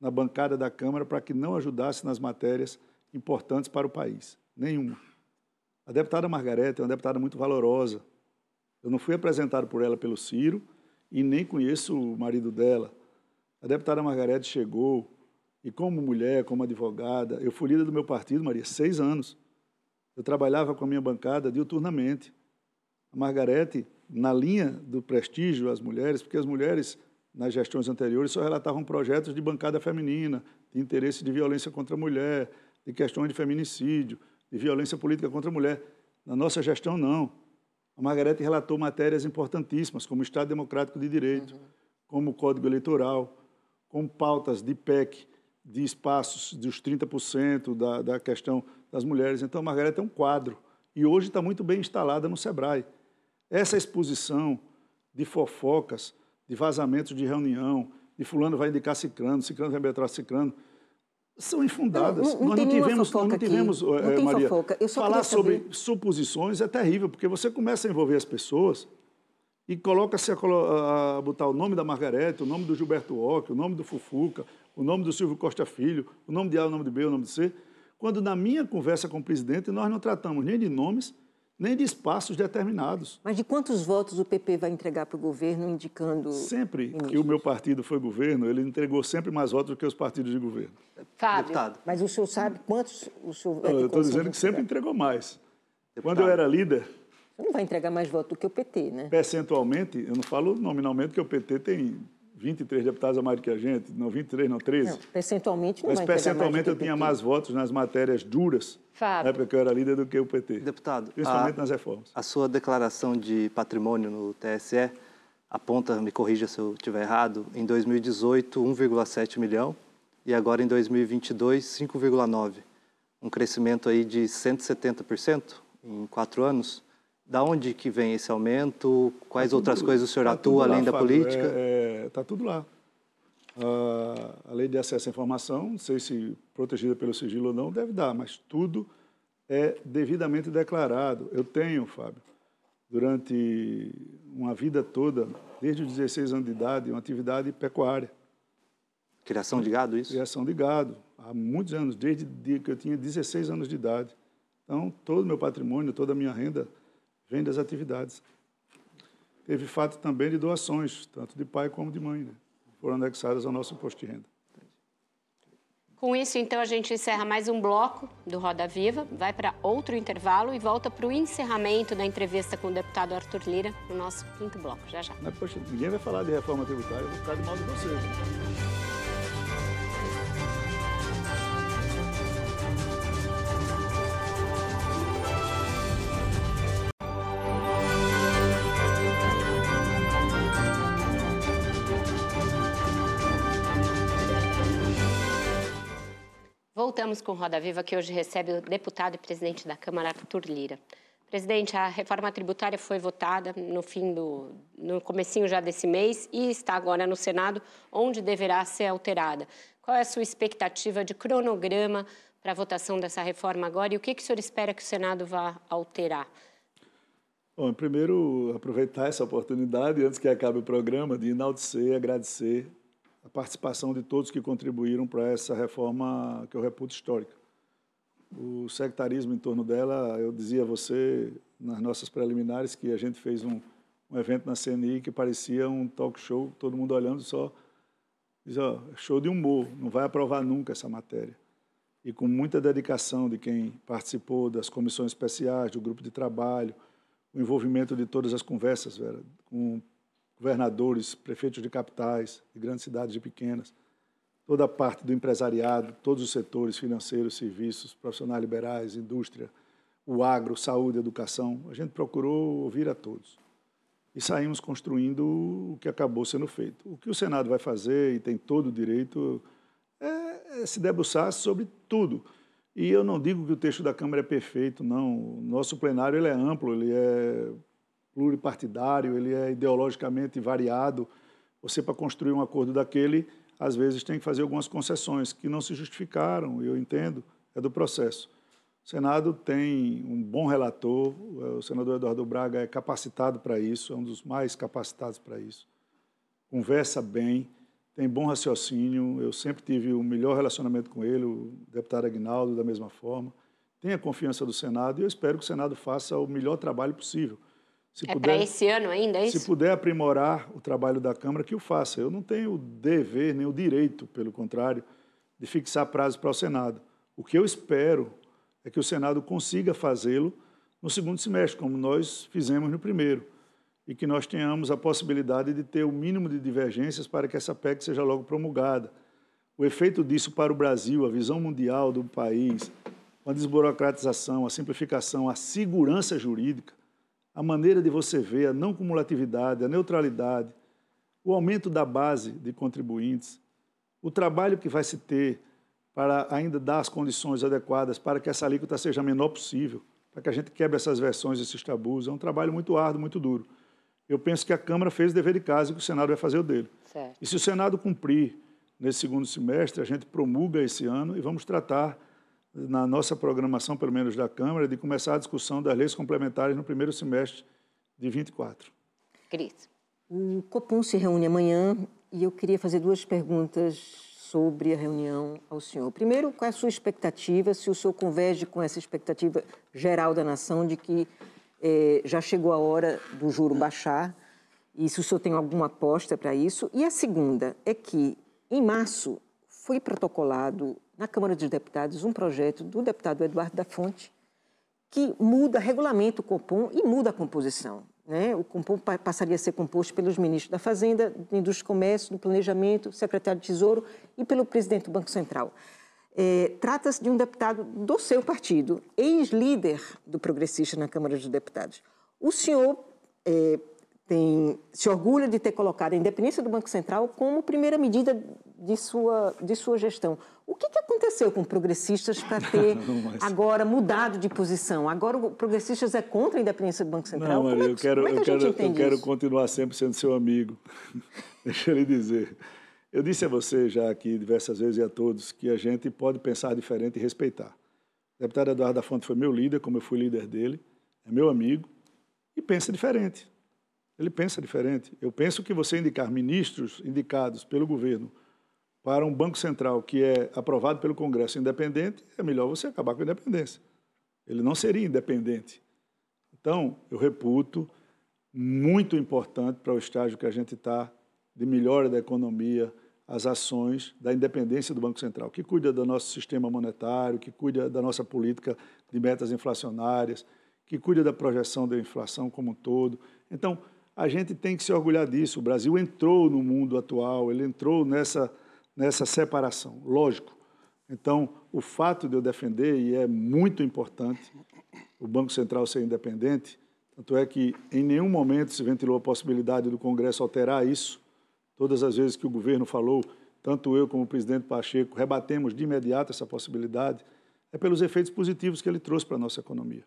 na bancada da Câmara para que não ajudasse nas matérias importantes para o país. Nenhuma. A deputada Margarete é uma deputada muito valorosa. Eu não fui apresentado por ela pelo Ciro e nem conheço o marido dela. A deputada Margarete chegou e, como mulher, como advogada, eu fui líder do meu partido, Maria, seis anos. Eu trabalhava com a minha bancada diuturnamente. A Margarete, na linha do prestígio às mulheres, porque as mulheres, nas gestões anteriores, só relatavam projetos de bancada feminina, de interesse de violência contra a mulher, de questões de feminicídio, de violência política contra a mulher. Na nossa gestão, não. A Margarete relatou matérias importantíssimas, como o Estado Democrático de Direito, uhum. como o Código Eleitoral, com pautas de PEC, de espaços dos 30% da, da questão das mulheres. Então, a Margareta é um quadro. E hoje está muito bem instalada no SEBRAE. Essa exposição de fofocas, de vazamentos de reunião, de fulano vai indicar ciclano, ciclano vai entrar ciclano, são infundadas. Não, não, Nós não tivemos, nós não tivemos não é, Maria, falar sobre suposições é terrível, porque você começa a envolver as pessoas e coloca-se a, a, botar o nome da Margarete, o nome do Gilberto Ock, o nome do Fufuca, o nome do Silvio Costa Filho, o nome de A, o nome de B, o nome de C, quando na minha conversa com o presidente nós não tratamos nem de nomes, nem de espaços determinados. Mas de quantos votos o PP vai entregar para o governo indicando. Sempre ministros? que o meu partido foi governo, ele entregou sempre mais votos do que os partidos de governo. Fábio. Deputado. Mas o senhor sabe quantos o senhor vai Eu estou dizendo que sempre entregou mais. Deputado. Quando eu era líder. Você não vai entregar mais votos do que o PT, né? Percentualmente, eu não falo nominalmente, porque o PT tem 23 deputados a mais do que a gente, não 23, não 13. Não, percentualmente não Mas percentualmente eu tinha mais votos nas matérias duras, Fábio. na época que eu era líder, do que o PT. Deputado, principalmente a, nas reformas. A sua declaração de patrimônio no TSE aponta, me corrija se eu estiver errado, em 2018, 1,7 milhão e agora em 2022, 5,9. Um crescimento aí de 170% em quatro anos. Da onde que vem esse aumento? Quais tá outras tudo, coisas o senhor tá atua além da política? Está é, é, tá tudo lá. Uh, a lei de acesso à informação, não sei se protegida pelo sigilo ou não, deve dar, mas tudo é devidamente declarado. Eu tenho, Fábio, durante uma vida toda, desde os 16 anos de idade, uma atividade pecuária. Criação de gado, isso? Criação de gado, há muitos anos, desde que eu tinha 16 anos de idade. Então, todo o meu patrimônio, toda a minha renda vem das atividades. Teve fato também de doações, tanto de pai como de mãe, né? foram anexadas ao nosso imposto de renda. Com isso, então, a gente encerra mais um bloco do Roda Viva, vai para outro intervalo e volta para o encerramento da entrevista com o deputado Arthur Lira no nosso quinto bloco. Já já. Mas, poxa, ninguém vai falar de reforma tributária, eu vou ficar de mal de vocês. Voltamos com Roda Viva, que hoje recebe o deputado e presidente da Câmara, Arthur Lira. Presidente, a reforma tributária foi votada no fim do, no comecinho já desse mês e está agora no Senado, onde deverá ser alterada. Qual é a sua expectativa de cronograma para a votação dessa reforma agora e o que, que o senhor espera que o Senado vá alterar? Bom, primeiro, aproveitar essa oportunidade, antes que acabe o programa, de enaltecer agradecer a participação de todos que contribuíram para essa reforma que eu reputo histórica. O sectarismo em torno dela, eu dizia a você nas nossas preliminares que a gente fez um, um evento na CNI que parecia um talk show, todo mundo olhando só, diz, ó, show de humor, não vai aprovar nunca essa matéria. E com muita dedicação de quem participou das comissões especiais, do grupo de trabalho, o envolvimento de todas as conversas, Vera, com governadores, prefeitos de capitais, de grandes cidades e pequenas, toda a parte do empresariado, todos os setores financeiros, serviços, profissionais liberais, indústria, o agro, saúde, educação. A gente procurou ouvir a todos. E saímos construindo o que acabou sendo feito. O que o Senado vai fazer, e tem todo o direito, é, é se debruçar sobre tudo. E eu não digo que o texto da Câmara é perfeito, não. Nosso plenário ele é amplo, ele é pluripartidário, ele é ideologicamente variado. Você, para construir um acordo daquele, às vezes tem que fazer algumas concessões que não se justificaram, eu entendo, é do processo. O Senado tem um bom relator, o senador Eduardo Braga é capacitado para isso, é um dos mais capacitados para isso. Conversa bem, tem bom raciocínio, eu sempre tive o melhor relacionamento com ele, o deputado Aguinaldo, da mesma forma. Tem a confiança do Senado e eu espero que o Senado faça o melhor trabalho possível. Se é para esse ano ainda, é isso? Se puder aprimorar o trabalho da Câmara, que o faça. Eu não tenho o dever, nem o direito, pelo contrário, de fixar prazos para o Senado. O que eu espero é que o Senado consiga fazê-lo no segundo semestre, como nós fizemos no primeiro, e que nós tenhamos a possibilidade de ter o mínimo de divergências para que essa PEC seja logo promulgada. O efeito disso para o Brasil, a visão mundial do país, a desburocratização, a simplificação, a segurança jurídica, a maneira de você ver a não cumulatividade, a neutralidade, o aumento da base de contribuintes, o trabalho que vai se ter para ainda dar as condições adequadas para que essa alíquota seja a menor possível. para que a gente quebre essas versões, esses tabus. É um trabalho muito árduo, muito duro. Eu penso que a Câmara fez o dever de casa e que o Senado vai fazer o dele. Certo. E se o Senado cumprir nesse segundo semestre, a gente promulga esse ano e vamos tratar na nossa programação, pelo menos da Câmara, de começar a discussão das leis complementares no primeiro semestre de 24. Cris. O Copom se reúne amanhã e eu queria fazer duas perguntas sobre a reunião ao senhor. Primeiro, qual é a sua expectativa, se o senhor converge com essa expectativa geral da nação de que eh, já chegou a hora do juro baixar e se o senhor tem alguma aposta para isso. E a segunda é que, em março, foi protocolado na Câmara dos Deputados um projeto do deputado Eduardo da Fonte que muda, regulamento o Copom e muda a composição. Né? O Compom passaria a ser composto pelos ministros da Fazenda, da Indústria e Comércio, do Planejamento, secretário de Tesouro e pelo presidente do Banco Central. É, Trata-se de um deputado do seu partido, ex-líder do progressista na Câmara dos Deputados. O senhor é, tem, se orgulha de ter colocado a independência do Banco Central como primeira medida de sua, de sua gestão. O que, que aconteceu com progressistas para ter agora mudado de posição? Agora o progressistas é contra a independência do Banco Central? Não, Maria, é eu quero, é que eu, quero, eu quero continuar sempre sendo seu amigo. Deixa eu lhe dizer. Eu disse a você já aqui diversas vezes e a todos que a gente pode pensar diferente e respeitar. O deputado Eduardo da Fonte foi meu líder, como eu fui líder dele, é meu amigo, e pensa diferente. Ele pensa diferente. Eu penso que você indicar ministros indicados pelo governo para um Banco Central que é aprovado pelo Congresso independente, é melhor você acabar com a independência. Ele não seria independente. Então, eu reputo, muito importante para o estágio que a gente está, de melhora da economia, as ações da independência do Banco Central, que cuida do nosso sistema monetário, que cuida da nossa política de metas inflacionárias, que cuida da projeção da inflação como um todo. Então, a gente tem que se orgulhar disso. O Brasil entrou no mundo atual, ele entrou nessa, nessa separação, lógico. Então, o fato de eu defender, e é muito importante, o Banco Central ser independente, tanto é que em nenhum momento se ventilou a possibilidade do Congresso alterar isso. Todas as vezes que o governo falou, tanto eu como o presidente Pacheco, rebatemos de imediato essa possibilidade, é pelos efeitos positivos que ele trouxe para a nossa economia.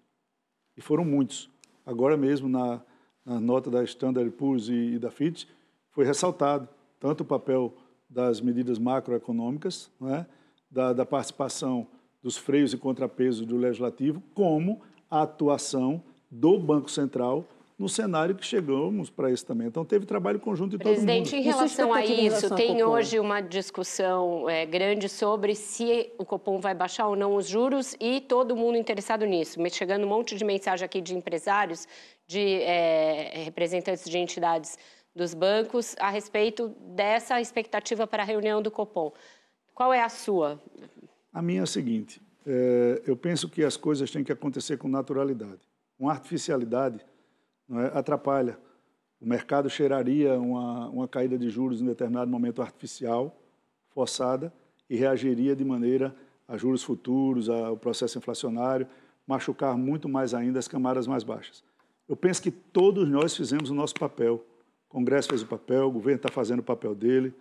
E foram muitos. Agora mesmo, na, na nota da Standard Poor's e, e da Fitch, foi ressaltado tanto o papel das medidas macroeconômicas, é, da, da participação dos freios e contrapesos do Legislativo, como a atuação do Banco Central no cenário que chegamos para isso também. Então, teve trabalho conjunto de todo mundo. Presidente, em relação a isso, tem hoje uma discussão é, grande sobre se o Copom vai baixar ou não os juros e todo mundo interessado nisso. Mas chegando um monte de mensagem aqui de empresários, de é, representantes de entidades dos bancos a respeito dessa expectativa para a reunião do Copom. Qual é a sua? A minha é a seguinte, é, eu penso que as coisas têm que acontecer com naturalidade. Uma artificialidade é, atrapalha. O mercado cheiraria uma, uma caída de juros em determinado momento artificial, forçada, e reagiria de maneira a juros futuros, ao processo inflacionário, machucar muito mais ainda as camadas mais baixas. Eu penso que todos nós fizemos o nosso papel. O Congresso fez o papel, o governo está fazendo o papel dele,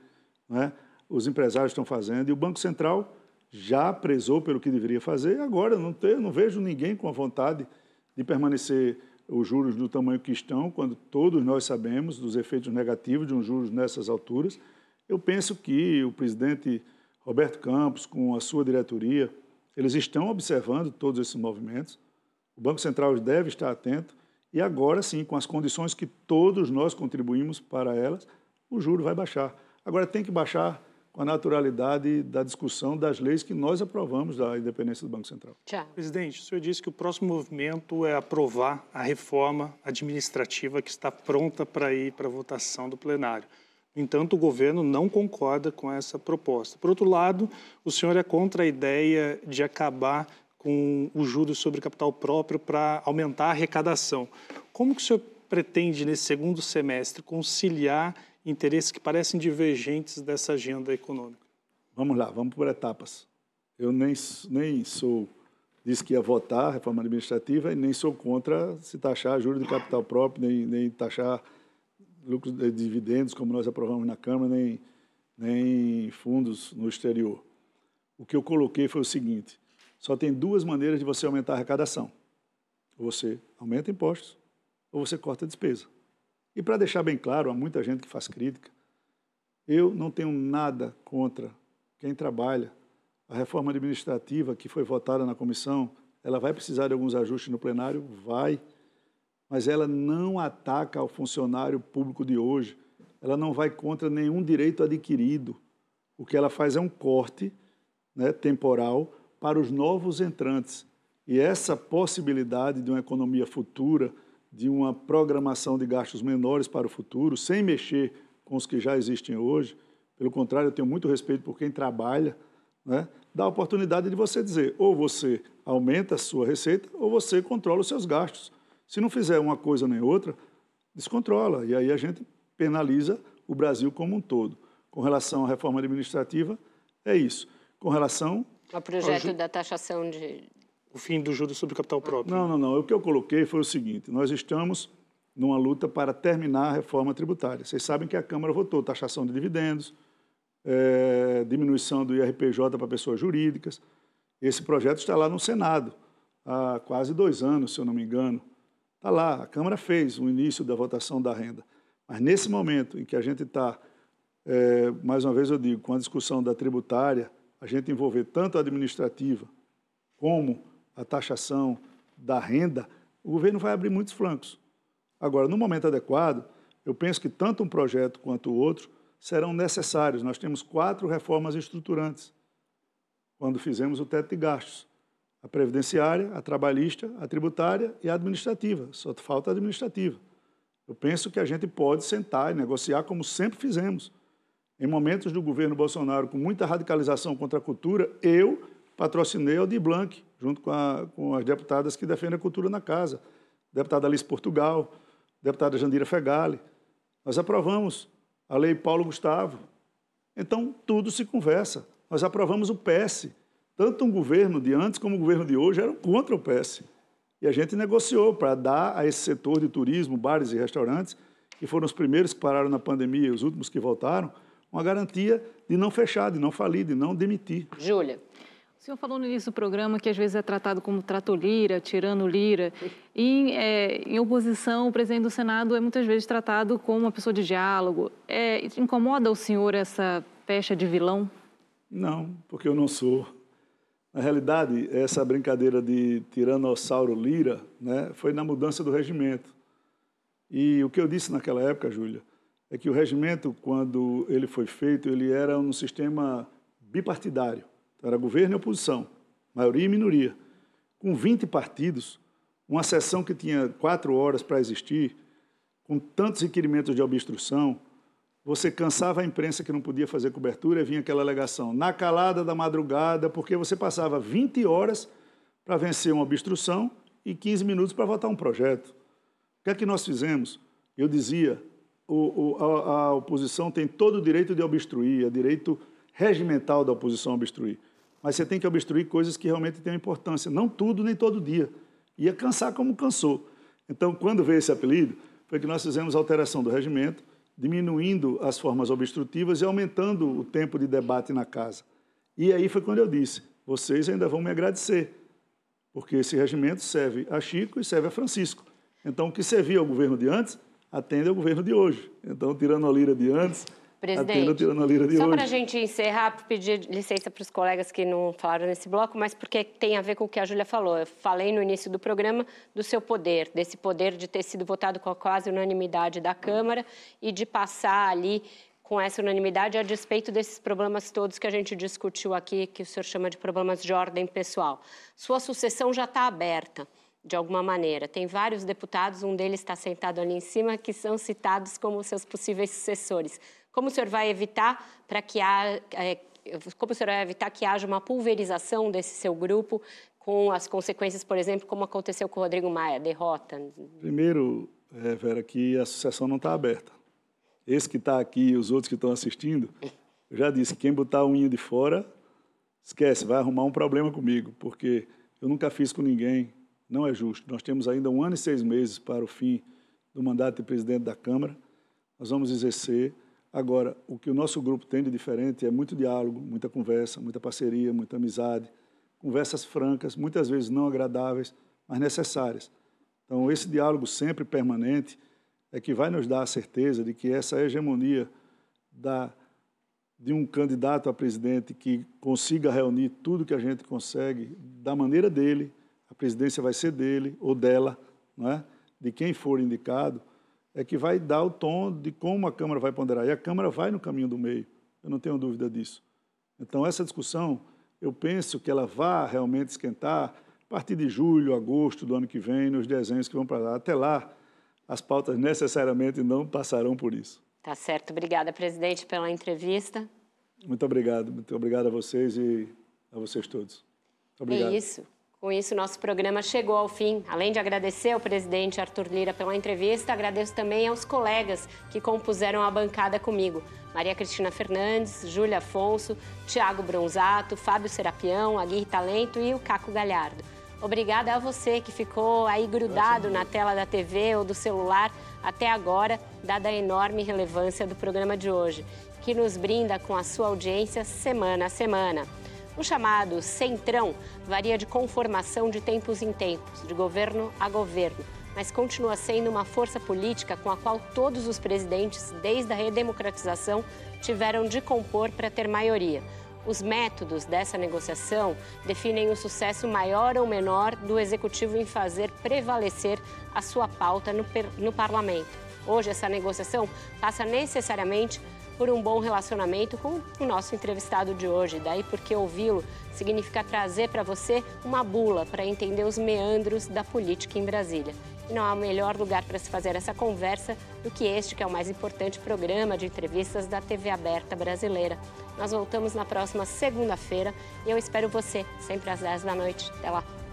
é? os empresários estão fazendo, e o Banco Central já prezou pelo que deveria fazer, agora não, tenho, não vejo ninguém com a vontade de permanecer os juros do tamanho que estão, quando todos nós sabemos dos efeitos negativos de um juros nessas alturas. Eu penso que o presidente Roberto Campos, com a sua diretoria, eles estão observando todos esses movimentos. O Banco Central deve estar atento e agora sim, com as condições que todos nós contribuímos para elas, o juro vai baixar. Agora tem que baixar com a naturalidade da discussão das leis que nós aprovamos da independência do Banco Central. Tchau. Presidente, o senhor disse que o próximo movimento é aprovar a reforma administrativa que está pronta para ir para a votação do plenário. No entanto, o governo não concorda com essa proposta. Por outro lado, o senhor é contra a ideia de acabar com os juros sobre capital próprio para aumentar a arrecadação. Como que o senhor pretende, nesse segundo semestre, conciliar interesses que parecem divergentes dessa agenda econômica? Vamos lá, vamos por etapas. Eu nem, nem sou, disse que ia votar a reforma administrativa e nem sou contra se taxar juros de capital próprio, nem, nem taxar lucros de dividendos, como nós aprovamos na Câmara, nem, nem fundos no exterior. O que eu coloquei foi o seguinte: só tem duas maneiras de você aumentar a arrecadação. Ou você aumenta impostos, ou você corta despesa. E para deixar bem claro, há muita gente que faz crítica, eu não tenho nada contra quem trabalha. A reforma administrativa que foi votada na comissão, ela vai precisar de alguns ajustes no plenário? Vai. Mas ela não ataca ao funcionário público de hoje. Ela não vai contra nenhum direito adquirido. O que ela faz é um corte né, temporal para os novos entrantes. E essa possibilidade de uma economia futura, de uma programação de gastos menores para o futuro, sem mexer com os que já existem hoje, pelo contrário, eu tenho muito respeito por quem trabalha, né? dá a oportunidade de você dizer, ou você aumenta a sua receita, ou você controla os seus gastos. Se não fizer uma coisa nem outra, descontrola. E aí a gente penaliza o Brasil como um todo. Com relação à reforma administrativa, é isso. Com relação... Ao projeto ao... da taxação de... O fim do juros sobre o capital próprio. Não, não, não. O que eu coloquei foi o seguinte, nós estamos numa luta para terminar a reforma tributária. Vocês sabem que a Câmara votou taxação de dividendos, é, diminuição do IRPJ para pessoas jurídicas. Esse projeto está lá no Senado há quase dois anos, se eu não me engano. Está lá, a Câmara fez o início da votação da renda. Mas nesse momento em que a gente está, é, mais uma vez eu digo, com a discussão da tributária, a gente envolver tanto a administrativa como a taxação da renda, o governo vai abrir muitos flancos. Agora, no momento adequado, eu penso que tanto um projeto quanto o outro serão necessários. Nós temos quatro reformas estruturantes quando fizemos o teto de gastos. A previdenciária, a trabalhista, a tributária e a administrativa. Só falta a administrativa. Eu penso que a gente pode sentar e negociar como sempre fizemos. Em momentos do governo Bolsonaro com muita radicalização contra a cultura, eu patrocinei o de Blanc, junto com, a, com as deputadas que defendem a cultura na casa. Deputada Alice Portugal, deputada Jandira Fegali. Nós aprovamos a lei Paulo Gustavo. Então, tudo se conversa. Nós aprovamos o PS. Tanto um governo de antes como o governo de hoje eram contra o PS. E a gente negociou para dar a esse setor de turismo, bares e restaurantes, que foram os primeiros que pararam na pandemia e os últimos que voltaram, uma garantia de não fechar, de não falir, de não demitir. Júlia. O senhor falou no início do programa que às vezes é tratado como tratolira, tirano lira. E é, em oposição, o presidente do Senado é muitas vezes tratado como uma pessoa de diálogo. É, incomoda o senhor essa pecha de vilão? Não, porque eu não sou. Na realidade, essa brincadeira de tiranossauro lira né, foi na mudança do regimento. E o que eu disse naquela época, Júlia, é que o regimento, quando ele foi feito, ele era um sistema bipartidário. Era governo e oposição, maioria e minoria. Com 20 partidos, uma sessão que tinha quatro horas para existir, com tantos requerimentos de obstrução, você cansava a imprensa que não podia fazer cobertura e vinha aquela alegação na calada da madrugada, porque você passava 20 horas para vencer uma obstrução e 15 minutos para votar um projeto. O que é que nós fizemos? Eu dizia, o, o, a, a oposição tem todo o direito de obstruir, é direito regimental da oposição obstruir mas você tem que obstruir coisas que realmente têm importância, não tudo nem todo dia. Ia cansar como cansou. Então, quando veio esse apelido, foi que nós fizemos a alteração do regimento, diminuindo as formas obstrutivas e aumentando o tempo de debate na casa. E aí foi quando eu disse: vocês ainda vão me agradecer, porque esse regimento serve a Chico e serve a Francisco. Então, o que servia ao governo de antes, atende ao governo de hoje. Então, tirando a lira de antes, Presidente, só para a gente encerrar, pedir licença para os colegas que não falaram nesse bloco, mas porque tem a ver com o que a Júlia falou. Eu falei no início do programa do seu poder, desse poder de ter sido votado com a quase unanimidade da Câmara e de passar ali com essa unanimidade a despeito desses problemas todos que a gente discutiu aqui, que o senhor chama de problemas de ordem pessoal. Sua sucessão já está aberta de alguma maneira. Tem vários deputados, um deles está sentado ali em cima, que são citados como seus possíveis sucessores. Como o senhor vai evitar para que há, é, como o senhor vai evitar que haja uma pulverização desse seu grupo com as consequências, por exemplo, como aconteceu com o Rodrigo Maia, derrota? Primeiro, é, Vera, que a associação não está aberta. Esse que está aqui e os outros que estão assistindo, eu já disse, quem botar a unha de fora, esquece, vai arrumar um problema comigo, porque eu nunca fiz com ninguém, não é justo. Nós temos ainda um ano e seis meses para o fim do mandato de presidente da Câmara, nós vamos exercer Agora, o que o nosso grupo tem de diferente é muito diálogo, muita conversa, muita parceria, muita amizade, conversas francas, muitas vezes não agradáveis, mas necessárias. Então, esse diálogo sempre permanente é que vai nos dar a certeza de que essa hegemonia da, de um candidato a presidente que consiga reunir tudo que a gente consegue da maneira dele, a presidência vai ser dele ou dela, é? de quem for indicado, é que vai dar o tom de como a Câmara vai ponderar. E a Câmara vai no caminho do meio, eu não tenho dúvida disso. Então, essa discussão, eu penso que ela vai realmente esquentar a partir de julho, agosto do ano que vem, nos desenhos que vão para lá. Até lá, as pautas necessariamente não passarão por isso. Tá certo. Obrigada, presidente, pela entrevista. Muito obrigado. Muito obrigado a vocês e a vocês todos. Obrigado. É isso. Com isso, nosso programa chegou ao fim. Além de agradecer ao presidente Arthur Lira pela entrevista, agradeço também aos colegas que compuseram a bancada comigo. Maria Cristina Fernandes, Júlia Afonso, Tiago Bronzato, Fábio Serapião, Aguirre Talento e o Caco Galhardo. Obrigada a você que ficou aí grudado na tela da TV ou do celular até agora, dada a enorme relevância do programa de hoje, que nos brinda com a sua audiência semana a semana. O chamado centrão varia de conformação de tempos em tempos, de governo a governo, mas continua sendo uma força política com a qual todos os presidentes, desde a redemocratização, tiveram de compor para ter maioria. Os métodos dessa negociação definem o sucesso maior ou menor do executivo em fazer prevalecer a sua pauta no, no parlamento. Hoje, essa negociação passa necessariamente por um bom relacionamento com o nosso entrevistado de hoje. Daí porque ouvi-lo significa trazer para você uma bula para entender os meandros da política em Brasília. E não há melhor lugar para se fazer essa conversa do que este, que é o mais importante programa de entrevistas da TV aberta brasileira. Nós voltamos na próxima segunda-feira e eu espero você, sempre às 10 da noite. Até lá!